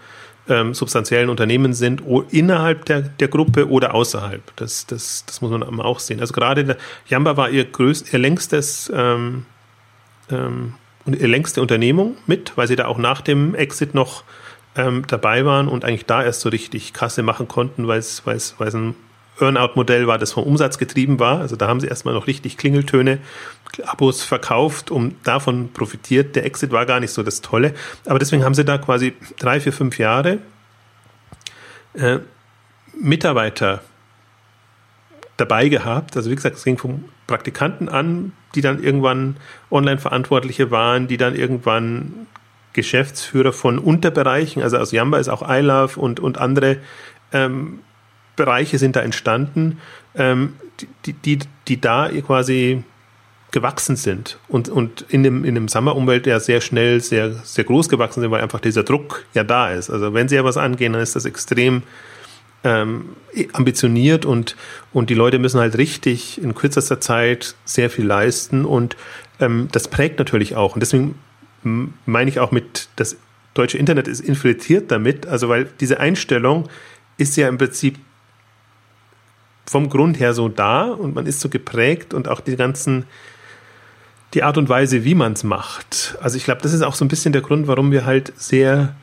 S2: ähm, substanziellen Unternehmen sind, innerhalb der, der Gruppe oder außerhalb. Das, das, das muss man auch sehen. Also gerade Yamba war ihr, größt, ihr längstes ähm, ähm, ihre längste Unternehmung mit, weil sie da auch nach dem Exit noch ähm, dabei waren und eigentlich da erst so richtig Kasse machen konnten, weil es ein Earnout-Modell war, das vom Umsatz getrieben war. Also da haben sie erstmal noch richtig Klingeltöne, Abos verkauft, um davon profitiert. Der Exit war gar nicht so das Tolle. Aber deswegen haben sie da quasi drei, vier, fünf Jahre äh, Mitarbeiter dabei gehabt. Also wie gesagt, es ging vom Praktikanten an, die dann irgendwann Online-Verantwortliche waren, die dann irgendwann Geschäftsführer von Unterbereichen, also aus Yamba ist auch iLove und, und andere ähm, Bereiche sind da entstanden, ähm, die, die, die da quasi gewachsen sind und, und in dem, in dem Sommerumwelt ja sehr schnell sehr, sehr groß gewachsen sind, weil einfach dieser Druck ja da ist. Also wenn sie ja was angehen, dann ist das extrem ähm, ambitioniert und, und die Leute müssen halt richtig in kürzester Zeit sehr viel leisten und ähm, das prägt natürlich auch. Und deswegen meine ich auch mit, das deutsche Internet ist infiltriert damit, also weil diese Einstellung ist ja im Prinzip vom Grund her so da und man ist so geprägt und auch die ganzen, die Art und Weise, wie man es macht. Also ich glaube, das ist auch so ein bisschen der Grund, warum wir halt sehr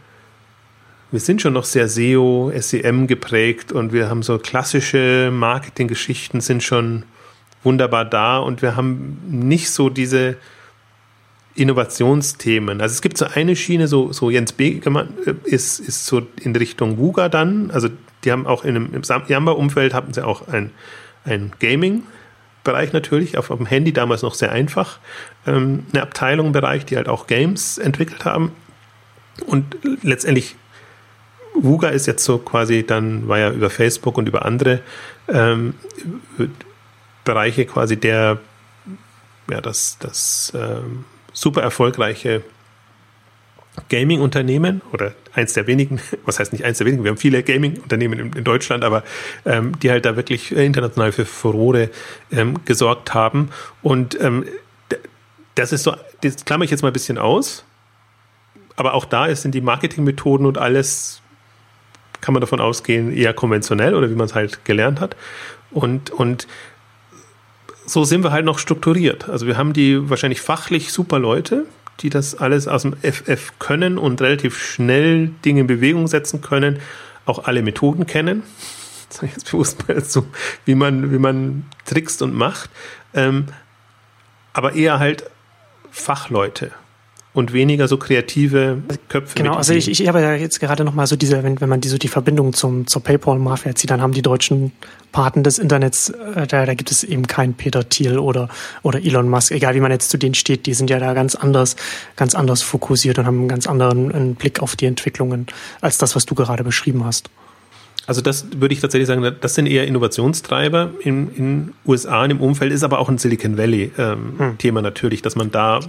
S2: wir sind schon noch sehr SEO, SEM geprägt und wir haben so klassische Marketinggeschichten sind schon wunderbar da und wir haben nicht so diese Innovationsthemen. Also es gibt so eine Schiene, so, so Jens Begemann äh, ist, ist so in Richtung Wuga dann. Also die haben auch in einem, im Yamba-Umfeld hatten sie auch ein, ein Gaming-Bereich natürlich, auf, auf dem Handy damals noch sehr einfach. Ähm, eine Abteilung im Bereich, die halt auch Games entwickelt haben. Und letztendlich Wuga ist jetzt so quasi dann, war ja über Facebook und über andere ähm, Bereiche quasi der, ja, das, das ähm, super erfolgreiche Gaming-Unternehmen oder eins der wenigen, was heißt nicht eins der wenigen, wir haben viele Gaming-Unternehmen in, in, Deutschland, aber ähm, die halt da wirklich international für Furore ähm, gesorgt haben. Und ähm, das ist so, das klammer ich jetzt mal ein bisschen aus, aber auch da sind die Marketingmethoden und alles kann man davon ausgehen, eher konventionell oder wie man es halt gelernt hat. Und, und so sind wir halt noch strukturiert. Also wir haben die wahrscheinlich fachlich super Leute, die das alles aus dem FF können und relativ schnell Dinge in Bewegung setzen können, auch alle Methoden kennen. Sage ich jetzt bewusst mal so, wie man, wie man trickst und macht. Ähm, aber eher halt Fachleute und weniger so kreative Köpfe.
S1: Genau, also ich, ich habe ja jetzt gerade noch mal so diese, wenn, wenn man die so die Verbindung zum zur PayPal-Mafia zieht, dann haben die deutschen Paten des Internets, äh, da, da gibt es eben keinen Peter Thiel oder oder Elon Musk, egal wie man jetzt zu denen steht, die sind ja da ganz anders, ganz anders fokussiert und haben einen ganz anderen einen Blick auf die Entwicklungen als das, was du gerade beschrieben hast.
S2: Also das würde ich tatsächlich sagen, das sind eher Innovationstreiber in in USA in dem Umfeld, ist aber auch ein Silicon Valley ähm, hm. Thema natürlich, dass man da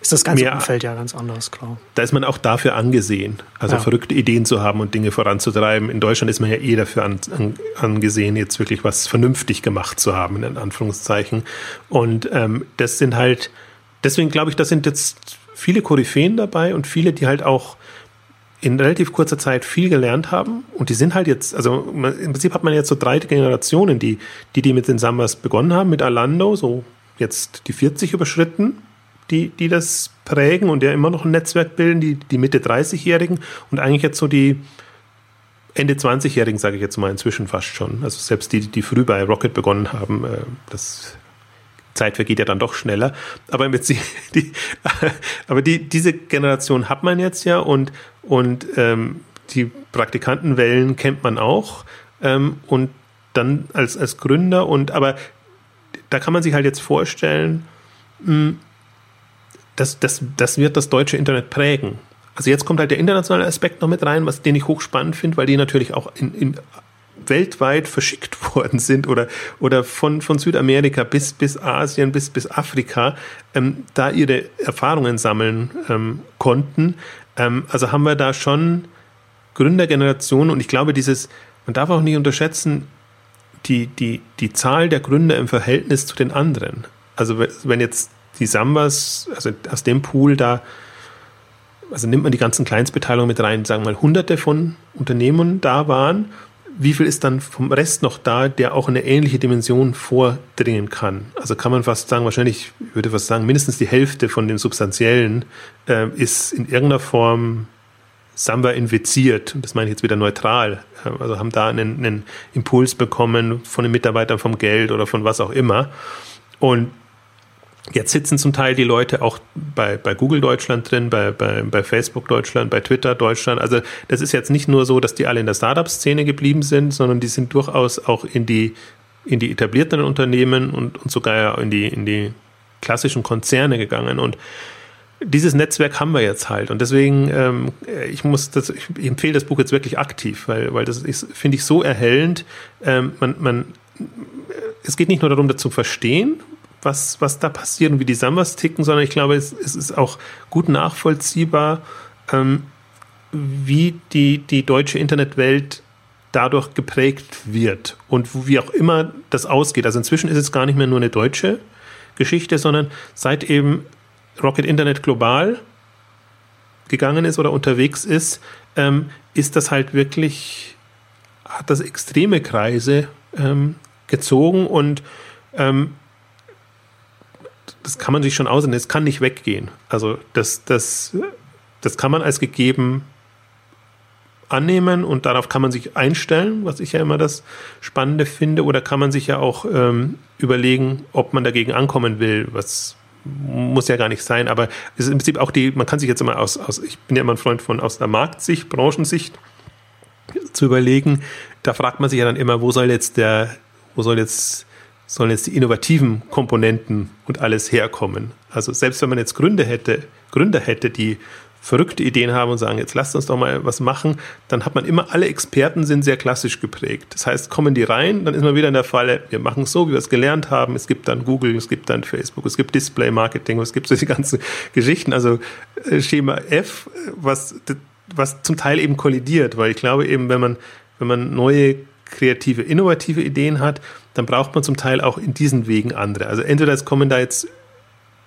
S1: ist das ganze mehr, Umfeld ja ganz anders, klar.
S2: Da ist man auch dafür angesehen, also ja. verrückte Ideen zu haben und Dinge voranzutreiben. In Deutschland ist man ja eh dafür an, an, angesehen, jetzt wirklich was vernünftig gemacht zu haben, in Anführungszeichen. Und ähm, das sind halt, deswegen glaube ich, da sind jetzt viele Koryphäen dabei und viele, die halt auch in relativ kurzer Zeit viel gelernt haben und die sind halt jetzt, also man, im Prinzip hat man jetzt so drei Generationen, die, die, die mit den Sambas begonnen haben, mit Alando, so jetzt die 40 überschritten die, die das prägen und ja immer noch ein Netzwerk bilden, die, die Mitte 30-Jährigen und eigentlich jetzt so die Ende 20-Jährigen, sage ich jetzt mal inzwischen fast schon. Also selbst die, die früh bei Rocket begonnen haben, äh, das Zeit vergeht ja dann doch schneller. Aber, mit sie, die, aber die, diese Generation hat man jetzt ja und, und ähm, die Praktikantenwellen kennt man auch. Ähm, und dann als, als Gründer und aber da kann man sich halt jetzt vorstellen, mh, hm, das, das, das wird das deutsche Internet prägen. Also jetzt kommt halt der internationale Aspekt noch mit rein, was den ich hochspannend finde, weil die natürlich auch in, in weltweit verschickt worden sind oder, oder von, von Südamerika bis, bis Asien, bis, bis Afrika, ähm, da ihre Erfahrungen sammeln ähm, konnten. Ähm, also haben wir da schon Gründergenerationen und ich glaube, dieses, man darf auch nicht unterschätzen, die, die, die Zahl der Gründer im Verhältnis zu den anderen. Also wenn jetzt die Sambas, also aus dem Pool da, also nimmt man die ganzen Kleinstbeteiligungen mit rein, sagen wir mal hunderte von Unternehmen da waren, wie viel ist dann vom Rest noch da, der auch eine ähnliche Dimension vordringen kann? Also kann man fast sagen, wahrscheinlich, ich würde fast sagen, mindestens die Hälfte von den Substanziellen äh, ist in irgendeiner Form Samba infiziert. Das meine ich jetzt wieder neutral. Also haben da einen, einen Impuls bekommen von den Mitarbeitern vom Geld oder von was auch immer. Und Jetzt sitzen zum Teil die Leute auch bei, bei Google Deutschland drin, bei, bei, bei Facebook Deutschland, bei Twitter Deutschland. Also das ist jetzt nicht nur so, dass die alle in der Startup-Szene geblieben sind, sondern die sind durchaus auch in die, in die etablierten Unternehmen und, und sogar in die, in die klassischen Konzerne gegangen. Und dieses Netzwerk haben wir jetzt halt. Und deswegen, ähm, ich muss das, ich empfehle das Buch jetzt wirklich aktiv, weil, weil das ist, finde ich, so erhellend. Ähm, man, man, es geht nicht nur darum, das zu verstehen, was, was da passiert und wie die Sambas ticken, sondern ich glaube, es, es ist auch gut nachvollziehbar, ähm, wie die, die deutsche Internetwelt dadurch geprägt wird und wie auch immer das ausgeht. Also inzwischen ist es gar nicht mehr nur eine deutsche Geschichte, sondern seit eben Rocket Internet global gegangen ist oder unterwegs ist, ähm, ist das halt wirklich, hat das extreme Kreise ähm, gezogen und ähm, das kann man sich schon aussehen, es kann nicht weggehen. Also das, das, das kann man als gegeben annehmen und darauf kann man sich einstellen, was ich ja immer das Spannende finde, oder kann man sich ja auch ähm, überlegen, ob man dagegen ankommen will, was muss ja gar nicht sein, aber es ist im Prinzip auch die, man kann sich jetzt immer aus, aus ich bin ja immer ein Freund von aus der Marktsicht, Branchensicht zu überlegen, da fragt man sich ja dann immer, wo soll jetzt der, wo soll jetzt sollen jetzt die innovativen Komponenten und alles herkommen. Also selbst wenn man jetzt Gründer hätte, Gründer hätte, die verrückte Ideen haben und sagen, jetzt lasst uns doch mal was machen, dann hat man immer, alle Experten sind sehr klassisch geprägt. Das heißt, kommen die rein, dann ist man wieder in der Falle, wir machen es so, wie wir es gelernt haben. Es gibt dann Google, es gibt dann Facebook, es gibt Display Marketing, es gibt so die ganzen Geschichten. Also äh, Schema F, was, was zum Teil eben kollidiert, weil ich glaube eben, wenn man, wenn man neue kreative, innovative Ideen hat, dann braucht man zum Teil auch in diesen Wegen andere. Also entweder es kommen da jetzt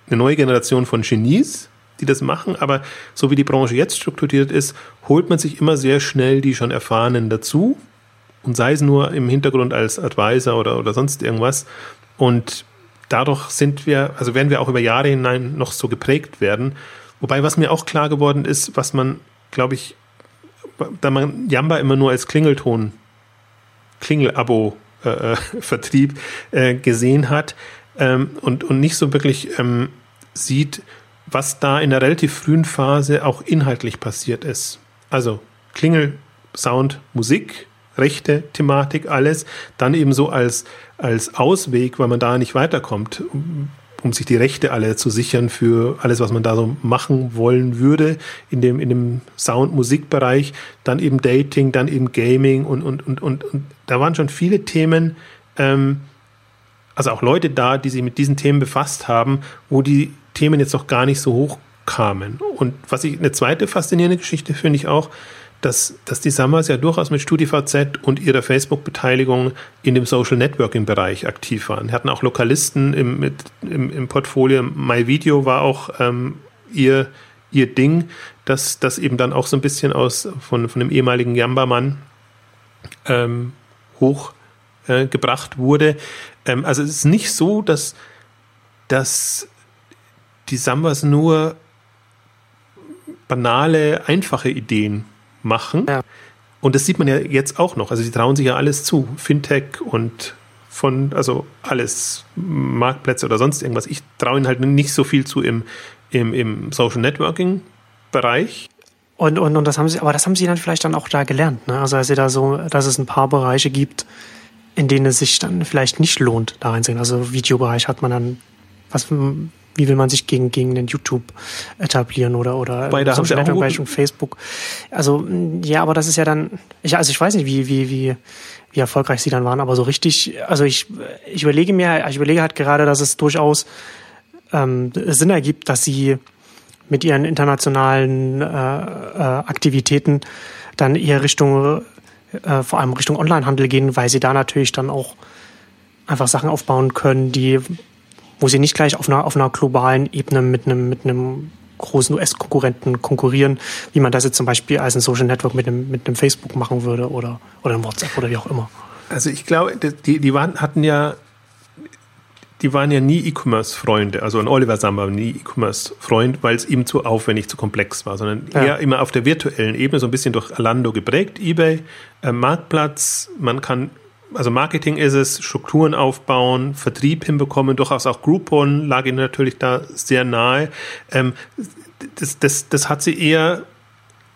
S2: eine neue Generation von Genies, die das machen, aber so wie die Branche jetzt strukturiert ist, holt man sich immer sehr schnell die schon Erfahrenen dazu und sei es nur im Hintergrund als Advisor oder, oder sonst irgendwas. Und dadurch sind wir, also werden wir auch über Jahre hinein noch so geprägt werden. Wobei, was mir auch klar geworden ist, was man, glaube ich, da man Jamba immer nur als Klingelton Klingel-Abo-Vertrieb äh, äh, gesehen hat ähm, und, und nicht so wirklich ähm, sieht, was da in der relativ frühen Phase auch inhaltlich passiert ist. Also Klingel, Sound, Musik, Rechte, Thematik, alles, dann eben so als, als Ausweg, weil man da nicht weiterkommt, um sich die Rechte alle zu sichern für alles, was man da so machen wollen würde in dem, in dem Sound-Musikbereich, dann eben Dating, dann eben Gaming und, und, und, und, und da waren schon viele Themen, ähm, also auch Leute da, die sich mit diesen Themen befasst haben, wo die Themen jetzt noch gar nicht so hoch kamen. Und was ich eine zweite faszinierende Geschichte finde ich auch, dass, dass die Summers ja durchaus mit StudiVZ und ihrer Facebook-Beteiligung in dem Social Networking-Bereich aktiv waren. Hatten auch Lokalisten im, mit, im, im Portfolio. MyVideo war auch ähm, ihr, ihr Ding, dass das eben dann auch so ein bisschen aus von, von dem ehemaligen Jamba-Mann ähm, hochgebracht äh, wurde. Ähm, also es ist nicht so, dass, dass die Sambas nur banale, einfache Ideen machen. Ja. Und das sieht man ja jetzt auch noch. Also die trauen sich ja alles zu. Fintech und von, also alles, Marktplätze oder sonst irgendwas. Ich traue ihnen halt nicht so viel zu im, im, im Social Networking Bereich.
S1: Und, und, und das haben sie, aber das haben sie dann vielleicht dann auch da gelernt, ne? Also, dass sie da so, dass es ein paar Bereiche gibt, in denen es sich dann vielleicht nicht lohnt, da reinzugehen. Also Videobereich hat man dann, was wie will man sich gegen, gegen den YouTube etablieren oder, oder
S2: Bei der
S1: Social Network Facebook. Also, ja, aber das ist ja dann, ich, also ich weiß nicht, wie, wie, wie, wie erfolgreich sie dann waren, aber so richtig, also ich, ich überlege mir, ich überlege halt gerade, dass es durchaus ähm, Sinn ergibt, dass sie mit ihren internationalen äh, äh, Aktivitäten dann eher Richtung, äh, vor allem Richtung Onlinehandel gehen, weil sie da natürlich dann auch einfach Sachen aufbauen können, die, wo sie nicht gleich auf einer, auf einer globalen Ebene mit einem, mit einem großen US-Konkurrenten konkurrieren, wie man das jetzt zum Beispiel als ein Social Network mit einem, mit einem Facebook machen würde oder, oder einem WhatsApp oder wie auch immer.
S2: Also ich glaube, die, die waren, hatten ja, die waren ja nie E-Commerce-Freunde. Also ein Oliver Samba war nie E-Commerce-Freund, weil es ihm zu aufwendig, zu komplex war, sondern ja. eher immer auf der virtuellen Ebene, so ein bisschen durch Alando geprägt, eBay, äh, Marktplatz, man kann also Marketing ist es, Strukturen aufbauen, Vertrieb hinbekommen, durchaus auch Groupon lag ihnen natürlich da sehr nahe. Ähm, das, das, das hat sie eher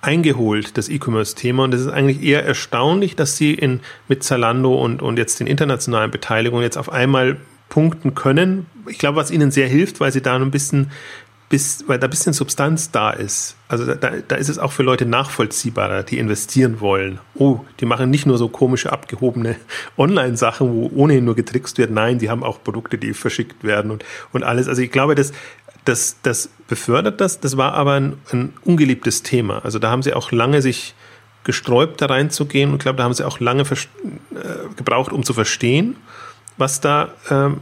S2: eingeholt, das E-Commerce-Thema. Und es ist eigentlich eher erstaunlich, dass sie in, mit Zalando und, und jetzt den internationalen Beteiligungen jetzt auf einmal punkten können. Ich glaube, was ihnen sehr hilft, weil sie da ein bisschen bis, weil da ein bisschen Substanz da ist. Also da, da ist es auch für Leute nachvollziehbarer, die investieren wollen. Oh, die machen nicht nur so komische, abgehobene Online-Sachen, wo ohnehin nur getrickst wird. Nein, die haben auch Produkte, die verschickt werden und, und alles. Also ich glaube, das, das, das befördert das. Das war aber ein, ein ungeliebtes Thema. Also da haben sie auch lange sich gesträubt, da reinzugehen. Und ich glaube, da haben sie auch lange äh, gebraucht, um zu verstehen, was da ähm,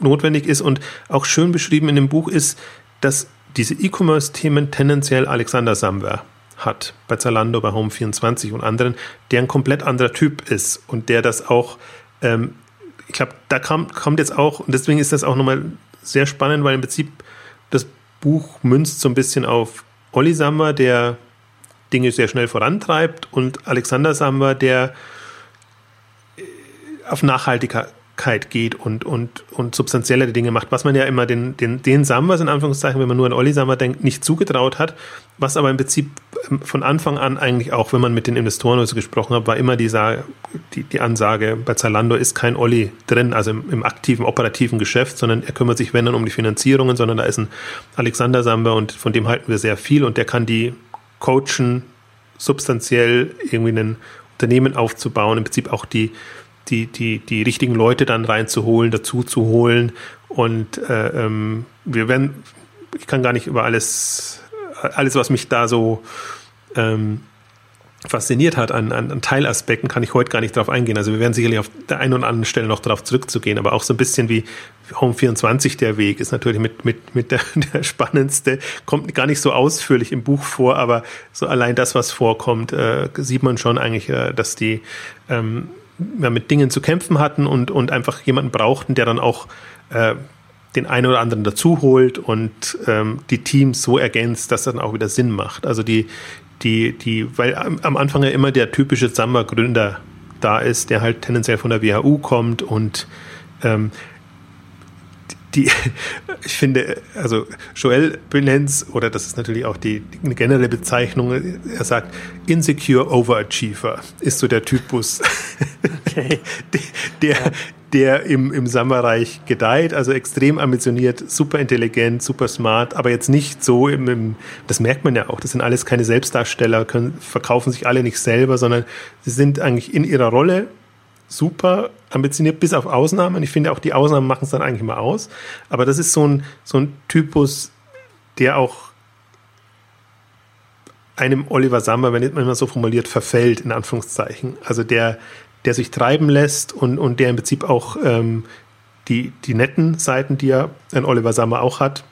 S2: notwendig ist. Und auch schön beschrieben in dem Buch ist, dass diese E-Commerce-Themen tendenziell Alexander Samwer hat, bei Zalando, bei Home24 und anderen, der ein komplett anderer Typ ist und der das auch, ähm, ich glaube, da kam, kommt jetzt auch, und deswegen ist das auch nochmal sehr spannend, weil im Prinzip das Buch münzt so ein bisschen auf Olli Samwer, der Dinge sehr schnell vorantreibt und Alexander Samwer, der äh, auf Nachhaltigkeit geht und, und, und substanziellere Dinge macht, was man ja immer den, den, den Sambas in Anführungszeichen, wenn man nur an Olli Samba denkt, nicht zugetraut hat, was aber im Prinzip ähm, von Anfang an eigentlich auch, wenn man mit den Investoren oder so gesprochen hat, war immer die, die, die Ansage, bei Zalando ist kein Olli drin, also im, im, aktiven, operativen Geschäft, sondern er kümmert sich, wenn dann um die Finanzierungen, sondern da ist ein Alexander Samba und von dem halten wir sehr viel und der kann die coachen, substanziell irgendwie ein Unternehmen aufzubauen, im Prinzip auch die die, die, die richtigen Leute dann reinzuholen, dazu zu holen. Und äh, ähm, wir werden, ich kann gar nicht über alles, alles, was mich da so ähm, fasziniert hat an, an, an, Teilaspekten, kann ich heute gar nicht drauf eingehen. Also wir werden sicherlich auf der einen oder anderen Stelle noch darauf zurückzugehen, aber auch so ein bisschen wie Home 24 der Weg ist natürlich mit, mit, mit der, der spannendste, kommt gar nicht so ausführlich im Buch vor, aber so allein das, was vorkommt, äh, sieht man schon eigentlich, äh, dass die ähm, ja, mit Dingen zu kämpfen hatten und, und einfach jemanden brauchten, der dann auch äh, den einen oder anderen dazu holt und ähm, die Teams so ergänzt, dass das dann auch wieder Sinn macht. Also die, die, die, weil am, Anfang ja immer der typische Samba-Gründer da ist, der halt tendenziell von der WHU kommt und ähm, die, ich finde, also Joel Benenz, oder das ist natürlich auch die, die generelle Bezeichnung, er sagt, Insecure Overachiever ist so der Typus, okay. der, der, im, im Sommerreich gedeiht, also extrem ambitioniert, super intelligent, super smart, aber jetzt nicht so im, im, das merkt man ja auch, das sind alles keine Selbstdarsteller, können, verkaufen sich alle nicht selber, sondern sie sind eigentlich in ihrer Rolle super ambitioniert, bis auf Ausnahmen. Ich finde auch die Ausnahmen machen es dann eigentlich immer aus. Aber das ist so ein, so ein Typus, der auch einem Oliver Sammer, wenn man so formuliert, verfällt, in Anführungszeichen. Also der, der sich treiben lässt und, und der im Prinzip auch ähm, die, die netten Seiten, die ja ein Oliver Sammer auch hat,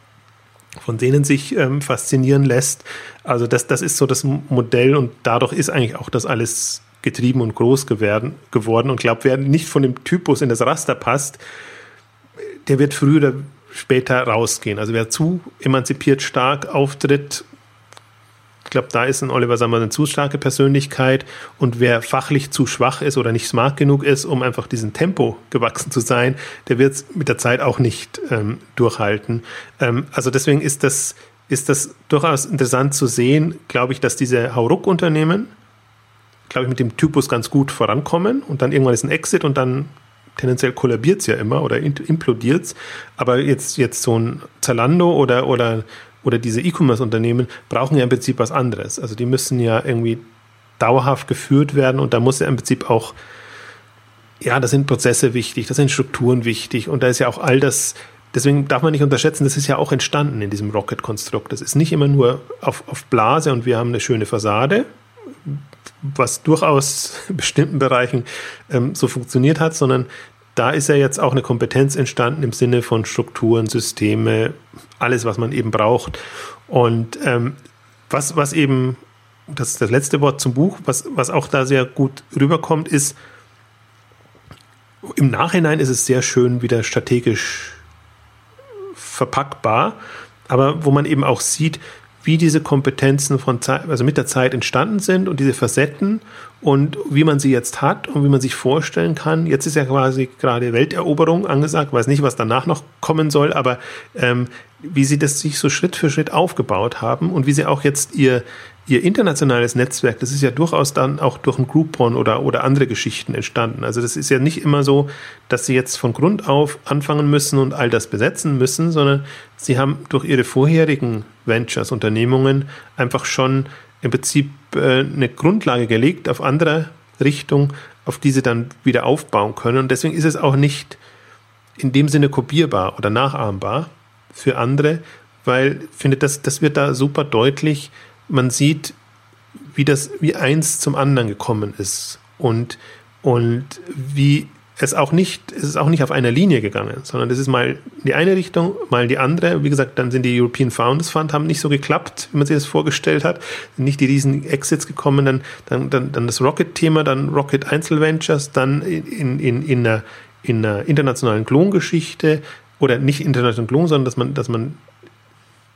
S2: von denen sich ähm, faszinieren lässt. Also das, das ist so das Modell und dadurch ist eigentlich auch das alles getrieben und groß geworden, geworden und glaube, wer nicht von dem Typus in das Raster passt, der wird früher oder später rausgehen. Also wer zu emanzipiert stark auftritt, ich glaube, da ist ein Oliver Sammer eine zu starke Persönlichkeit und wer fachlich zu schwach ist oder nicht smart genug ist, um einfach diesen Tempo gewachsen zu sein, der wird es mit der Zeit auch nicht ähm, durchhalten. Ähm, also deswegen ist das, ist das durchaus interessant zu sehen, glaube ich, dass diese Hauruck-Unternehmen glaube ich, mit dem Typus ganz gut vorankommen und dann irgendwann ist ein Exit und dann tendenziell kollabiert es ja immer oder implodiert es. Aber jetzt, jetzt so ein Zalando oder, oder, oder diese E-Commerce-Unternehmen brauchen ja im Prinzip was anderes. Also die müssen ja irgendwie dauerhaft geführt werden und da muss ja im Prinzip auch, ja, da sind Prozesse wichtig, da sind Strukturen wichtig und da ist ja auch all das, deswegen darf man nicht unterschätzen, das ist ja auch entstanden in diesem Rocket-Konstrukt. Das ist nicht immer nur auf, auf Blase und wir haben eine schöne Fassade, was durchaus bestimmten Bereichen ähm, so funktioniert hat, sondern da ist ja jetzt auch eine Kompetenz entstanden im Sinne von Strukturen, Systeme, alles, was man eben braucht. Und ähm, was, was eben, das ist das letzte Wort zum Buch, was, was auch da sehr gut rüberkommt, ist, im Nachhinein ist es sehr schön wieder strategisch verpackbar, aber wo man eben auch sieht, wie diese Kompetenzen von Zeit, also mit der Zeit entstanden sind und diese Facetten und wie man sie jetzt hat und wie man sich vorstellen kann. Jetzt ist ja quasi gerade Welteroberung angesagt, weiß nicht, was danach noch kommen soll, aber ähm, wie sie das sich so Schritt für Schritt aufgebaut haben und wie sie auch jetzt ihr, ihr internationales Netzwerk, das ist ja durchaus dann auch durch ein Groupon oder, oder andere Geschichten entstanden. Also das ist ja nicht immer so, dass sie jetzt von Grund auf anfangen müssen und all das besetzen müssen, sondern sie haben durch ihre vorherigen Ventures, Unternehmungen einfach schon im Prinzip äh, eine Grundlage gelegt auf andere Richtung, auf die sie dann wieder aufbauen können. Und deswegen ist es auch nicht in dem Sinne kopierbar oder nachahmbar, für andere, weil ich finde, das, das wird da super deutlich. Man sieht, wie das, wie eins zum anderen gekommen ist und, und wie es auch nicht, es ist auch nicht auf einer Linie gegangen, sondern es ist mal die eine Richtung, mal die andere. Wie gesagt, dann sind die European Founders Fund haben nicht so geklappt, wie man sich das vorgestellt hat. Nicht die riesen Exits gekommen, dann, dann, dann, dann das Rocket-Thema, dann Rocket Einzelventures, dann in, in, in, einer, in einer internationalen Klongeschichte, oder nicht international gelungen, sondern dass man, dass man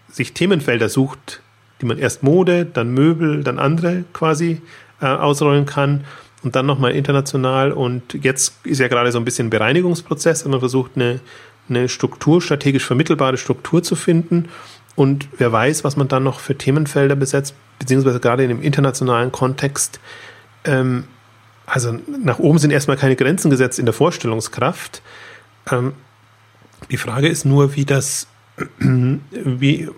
S2: sich Themenfelder sucht, die man erst Mode, dann Möbel, dann andere quasi äh, ausrollen kann und dann nochmal international. Und jetzt ist ja gerade so ein bisschen ein Bereinigungsprozess, man versucht, eine, eine Struktur, strategisch vermittelbare Struktur zu finden. Und wer weiß, was man dann noch für Themenfelder besetzt, beziehungsweise gerade in dem internationalen Kontext. Ähm, also nach oben sind erstmal keine Grenzen gesetzt in der Vorstellungskraft. Ähm, die Frage ist nur, wie das, wie,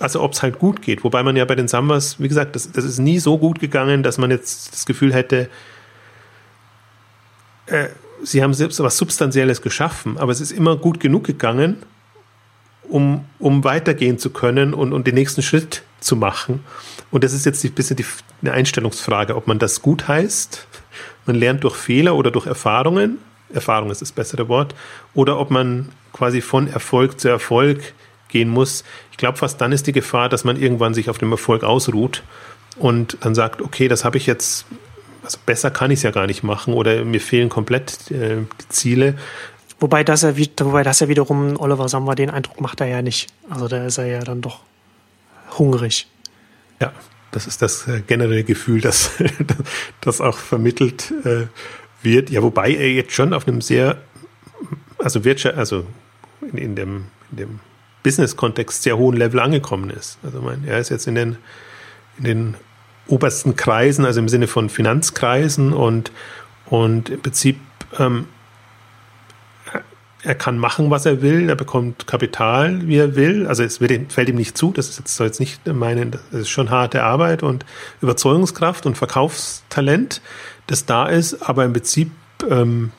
S2: also ob es halt gut geht. Wobei man ja bei den Sambas, wie gesagt, das, das ist nie so gut gegangen, dass man jetzt das Gefühl hätte, äh, sie haben selbst was Substanzielles geschaffen, aber es ist immer gut genug gegangen, um, um weitergehen zu können und, und den nächsten Schritt zu machen. Und das ist jetzt ein bisschen die, eine Einstellungsfrage, ob man das gut heißt. Man lernt durch Fehler oder durch Erfahrungen. Erfahrung ist das bessere Wort. Oder ob man quasi von Erfolg zu Erfolg gehen muss. Ich glaube, fast dann ist die Gefahr, dass man irgendwann sich auf dem Erfolg ausruht und dann sagt, okay, das habe ich jetzt, also besser kann ich es ja gar nicht machen oder mir fehlen komplett äh, die Ziele.
S1: Wobei das, ja, wobei das ja wiederum Oliver Samba den Eindruck macht er ja nicht. Also da ist er ja dann doch hungrig.
S2: Ja, das ist das äh, generelle Gefühl, das, das auch vermittelt äh, wird. Ja, wobei er jetzt schon auf einem sehr, also Wirtschaft, also in, in dem, in dem Business-Kontext sehr hohen Level angekommen ist. Also mein, er ist jetzt in den, in den obersten Kreisen, also im Sinne von Finanzkreisen und, und im Prinzip ähm, er kann machen, was er will, er bekommt Kapital, wie er will. Also es wird, fällt ihm nicht zu, das ist jetzt, soll jetzt nicht meinen, das ist schon harte Arbeit und Überzeugungskraft und Verkaufstalent, das da ist, aber im Prinzip ähm,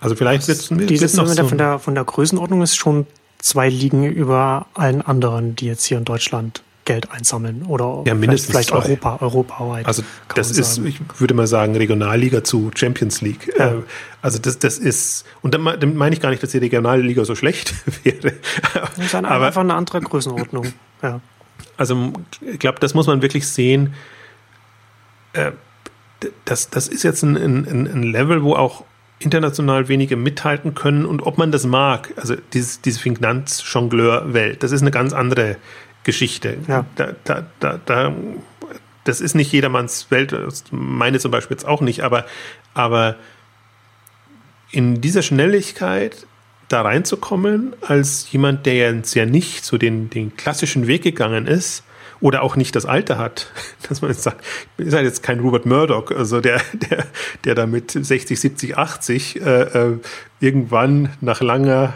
S2: also vielleicht wird es
S1: Dieses noch so von der von der Größenordnung ist schon zwei liegen über allen anderen, die jetzt hier in Deutschland Geld einsammeln oder
S2: ja, mindestens
S1: vielleicht, vielleicht Europa, europaweit.
S2: Also das ist, ich würde mal sagen, Regionalliga zu Champions League. Ja. Äh, also das, das ist, und dann, dann meine ich gar nicht, dass die Regionalliga so schlecht wäre.
S1: Das ist Aber, einfach eine andere Größenordnung. Ja.
S2: Also ich glaube, das muss man wirklich sehen. Äh, das, das ist jetzt ein, ein, ein Level, wo auch international wenige mithalten können und ob man das mag, also dieses, diese Finanz-Jongleur-Welt, das ist eine ganz andere Geschichte. Ja. Da, da, da, da, das ist nicht jedermanns Welt, meine zum Beispiel jetzt auch nicht, aber, aber in dieser Schnelligkeit da reinzukommen, als jemand, der jetzt ja nicht so den, den klassischen Weg gegangen ist oder auch nicht das Alter hat, dass man jetzt sagt, ist halt jetzt kein Robert Murdoch, also der, der, der da mit 60, 70, 80 äh, irgendwann nach langer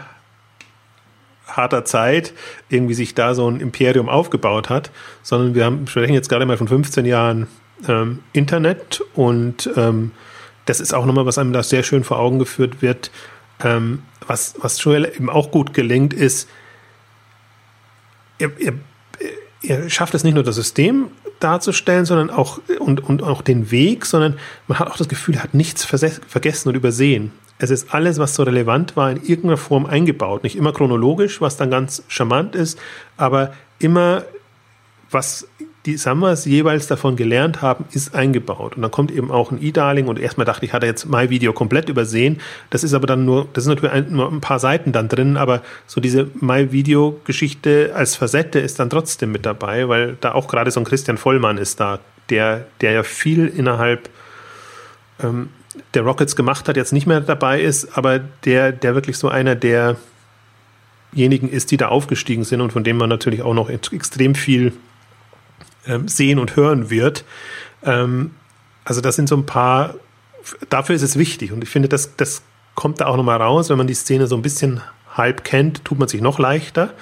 S2: harter Zeit irgendwie sich da so ein Imperium aufgebaut hat, sondern wir haben, sprechen jetzt gerade mal von 15 Jahren ähm, Internet und ähm, das ist auch nochmal, was einem da sehr schön vor Augen geführt wird. Ähm, was, was Joel eben auch gut gelingt, ist, er, er, er schafft es nicht nur das System darzustellen, sondern auch und, und auch den Weg, sondern man hat auch das Gefühl, er hat nichts vergessen und übersehen. Es ist alles, was so relevant war, in irgendeiner Form eingebaut. Nicht immer chronologisch, was dann ganz charmant ist, aber immer, was die Summers jeweils davon gelernt haben, ist eingebaut. Und dann kommt eben auch ein E-Darling und erstmal dachte ich, hat er jetzt My Video komplett übersehen. Das ist aber dann nur, das sind natürlich ein, nur ein paar Seiten dann drin, aber so diese My Video Geschichte als Facette ist dann trotzdem mit dabei, weil da auch gerade so ein Christian Vollmann ist da, der, der ja viel innerhalb ähm, der Rockets gemacht hat, jetzt nicht mehr dabei ist, aber der, der wirklich so einer derjenigen ist, die da aufgestiegen sind und von dem man natürlich auch noch extrem viel ähm, sehen und hören wird. Ähm, also das sind so ein paar, dafür ist es wichtig und ich finde, das, das kommt da auch nochmal raus, wenn man die Szene so ein bisschen halb kennt, tut man sich noch leichter.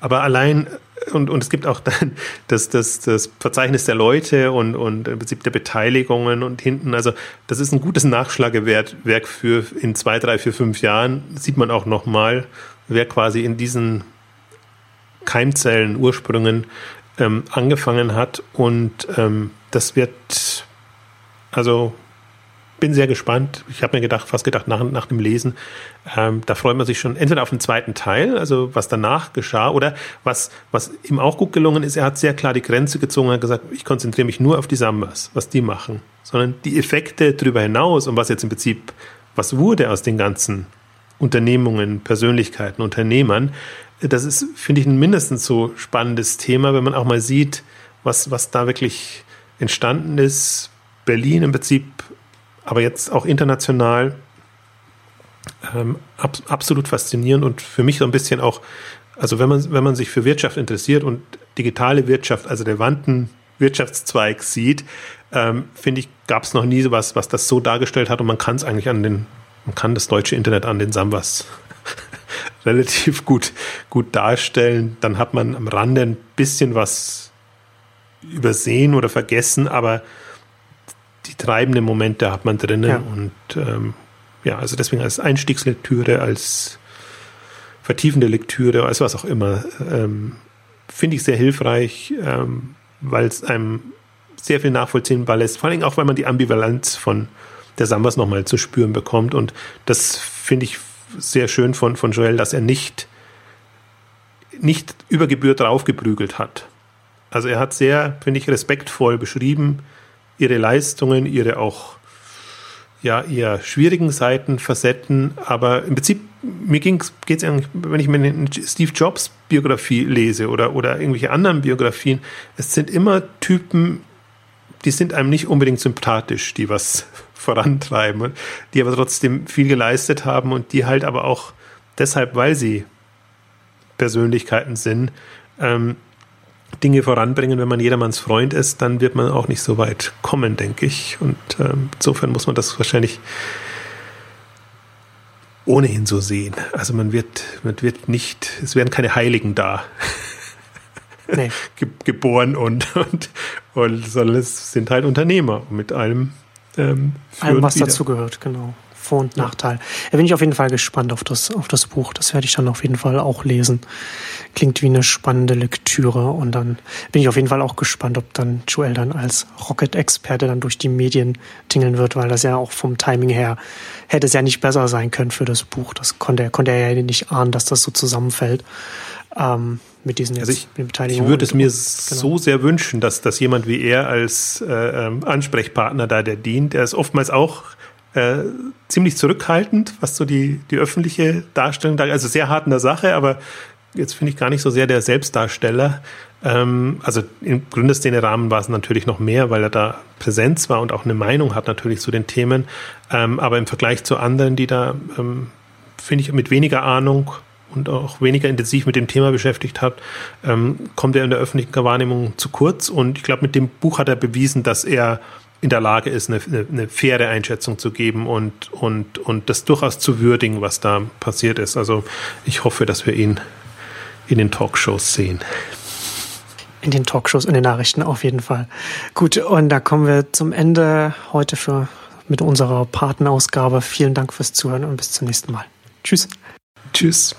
S2: Aber allein, und, und es gibt auch dann das, das, das Verzeichnis der Leute und, und im Prinzip der Beteiligungen und hinten, also das ist ein gutes Nachschlagewerk für in zwei, drei, vier, fünf Jahren, sieht man auch nochmal, wer quasi in diesen Keimzellen, Ursprüngen ähm, angefangen hat. Und ähm, das wird, also bin sehr gespannt. Ich habe mir gedacht, fast gedacht, nach, nach dem Lesen, ähm, da freut man sich schon entweder auf den zweiten Teil, also was danach geschah, oder was, was ihm auch gut gelungen ist, er hat sehr klar die Grenze gezogen und hat gesagt, ich konzentriere mich nur auf die Sambas, was die machen, sondern die Effekte darüber hinaus und was jetzt im Prinzip, was wurde aus den ganzen Unternehmungen, Persönlichkeiten, Unternehmern, das ist, finde ich, ein mindestens so spannendes Thema, wenn man auch mal sieht, was, was da wirklich entstanden ist. Berlin im Prinzip, aber jetzt auch international. Ähm, ab, absolut faszinierend und für mich so ein bisschen auch, also wenn man, wenn man sich für Wirtschaft interessiert und digitale Wirtschaft als relevanten Wirtschaftszweig sieht, ähm, finde ich, gab es noch nie sowas, was das so dargestellt hat und man kann es eigentlich an den, man kann das deutsche Internet an den Sambas relativ gut, gut darstellen. Dann hat man am Rande ein bisschen was übersehen oder vergessen, aber die treibenden Momente hat man drinnen. Ja. Und ähm, ja, also deswegen als Einstiegslektüre, als vertiefende Lektüre, als was auch immer, ähm, finde ich sehr hilfreich, ähm, weil es einem sehr viel nachvollziehbar lässt. Vor allem auch, weil man die Ambivalenz von der Sambas nochmal zu spüren bekommt. Und das finde ich sehr schön von, von Joel, dass er nicht, nicht über Gebühr draufgeprügelt hat. Also er hat sehr, finde ich, respektvoll beschrieben, ihre Leistungen, ihre auch ja, eher schwierigen Seiten, Facetten, aber im Prinzip, mir geht es eigentlich, wenn ich mir eine Steve Jobs Biografie lese oder, oder irgendwelche anderen Biografien, es sind immer Typen, die sind einem nicht unbedingt sympathisch, die was vorantreiben, die aber trotzdem viel geleistet haben und die halt aber auch deshalb, weil sie Persönlichkeiten sind, ähm, Dinge voranbringen. Wenn man jedermanns Freund ist, dann wird man auch nicht so weit kommen, denke ich. Und ähm, insofern muss man das wahrscheinlich ohnehin so sehen. Also man wird, man wird nicht, es werden keine Heiligen da. Nee. geboren und, und, und, sondern es sind halt Unternehmer mit allem,
S1: ähm, Allem, was dazu gehört, genau. Vor- und Nachteil. Da bin ich auf jeden Fall gespannt auf das, auf das Buch. Das werde ich dann auf jeden Fall auch lesen. Klingt wie eine spannende Lektüre. Und dann bin ich auf jeden Fall auch gespannt, ob dann Joel dann als Rocket-Experte dann durch die Medien tingeln wird, weil das ja auch vom Timing her hätte es ja nicht besser sein können für das Buch. Das konnte er, konnte er ja nicht ahnen, dass das so zusammenfällt. Ähm, mit diesen
S2: also ich, Beteiligungen. Ich würde es mir genau. so sehr wünschen, dass, dass jemand wie er als äh, ähm, Ansprechpartner da, der dient, der ist oftmals auch äh, ziemlich zurückhaltend, was so die, die öffentliche Darstellung da, also sehr hart in der Sache, aber jetzt finde ich gar nicht so sehr der Selbstdarsteller. Ähm, also im Gründerszene-Rahmen war es natürlich noch mehr, weil er da Präsenz war und auch eine Meinung hat natürlich zu den Themen. Ähm, aber im Vergleich zu anderen, die da, ähm, finde ich, mit weniger Ahnung und auch weniger intensiv mit dem Thema beschäftigt hat, ähm, kommt er in der öffentlichen Wahrnehmung zu kurz. Und ich glaube, mit dem Buch hat er bewiesen, dass er in der Lage ist, eine, eine, eine faire Einschätzung zu geben und, und, und das durchaus zu würdigen, was da passiert ist. Also ich hoffe, dass wir ihn in den Talkshows sehen.
S1: In den Talkshows, in den Nachrichten auf jeden Fall. Gut, und da kommen wir zum Ende heute für, mit unserer Patenausgabe. Vielen Dank fürs Zuhören und bis zum nächsten Mal. Tschüss.
S2: Tschüss.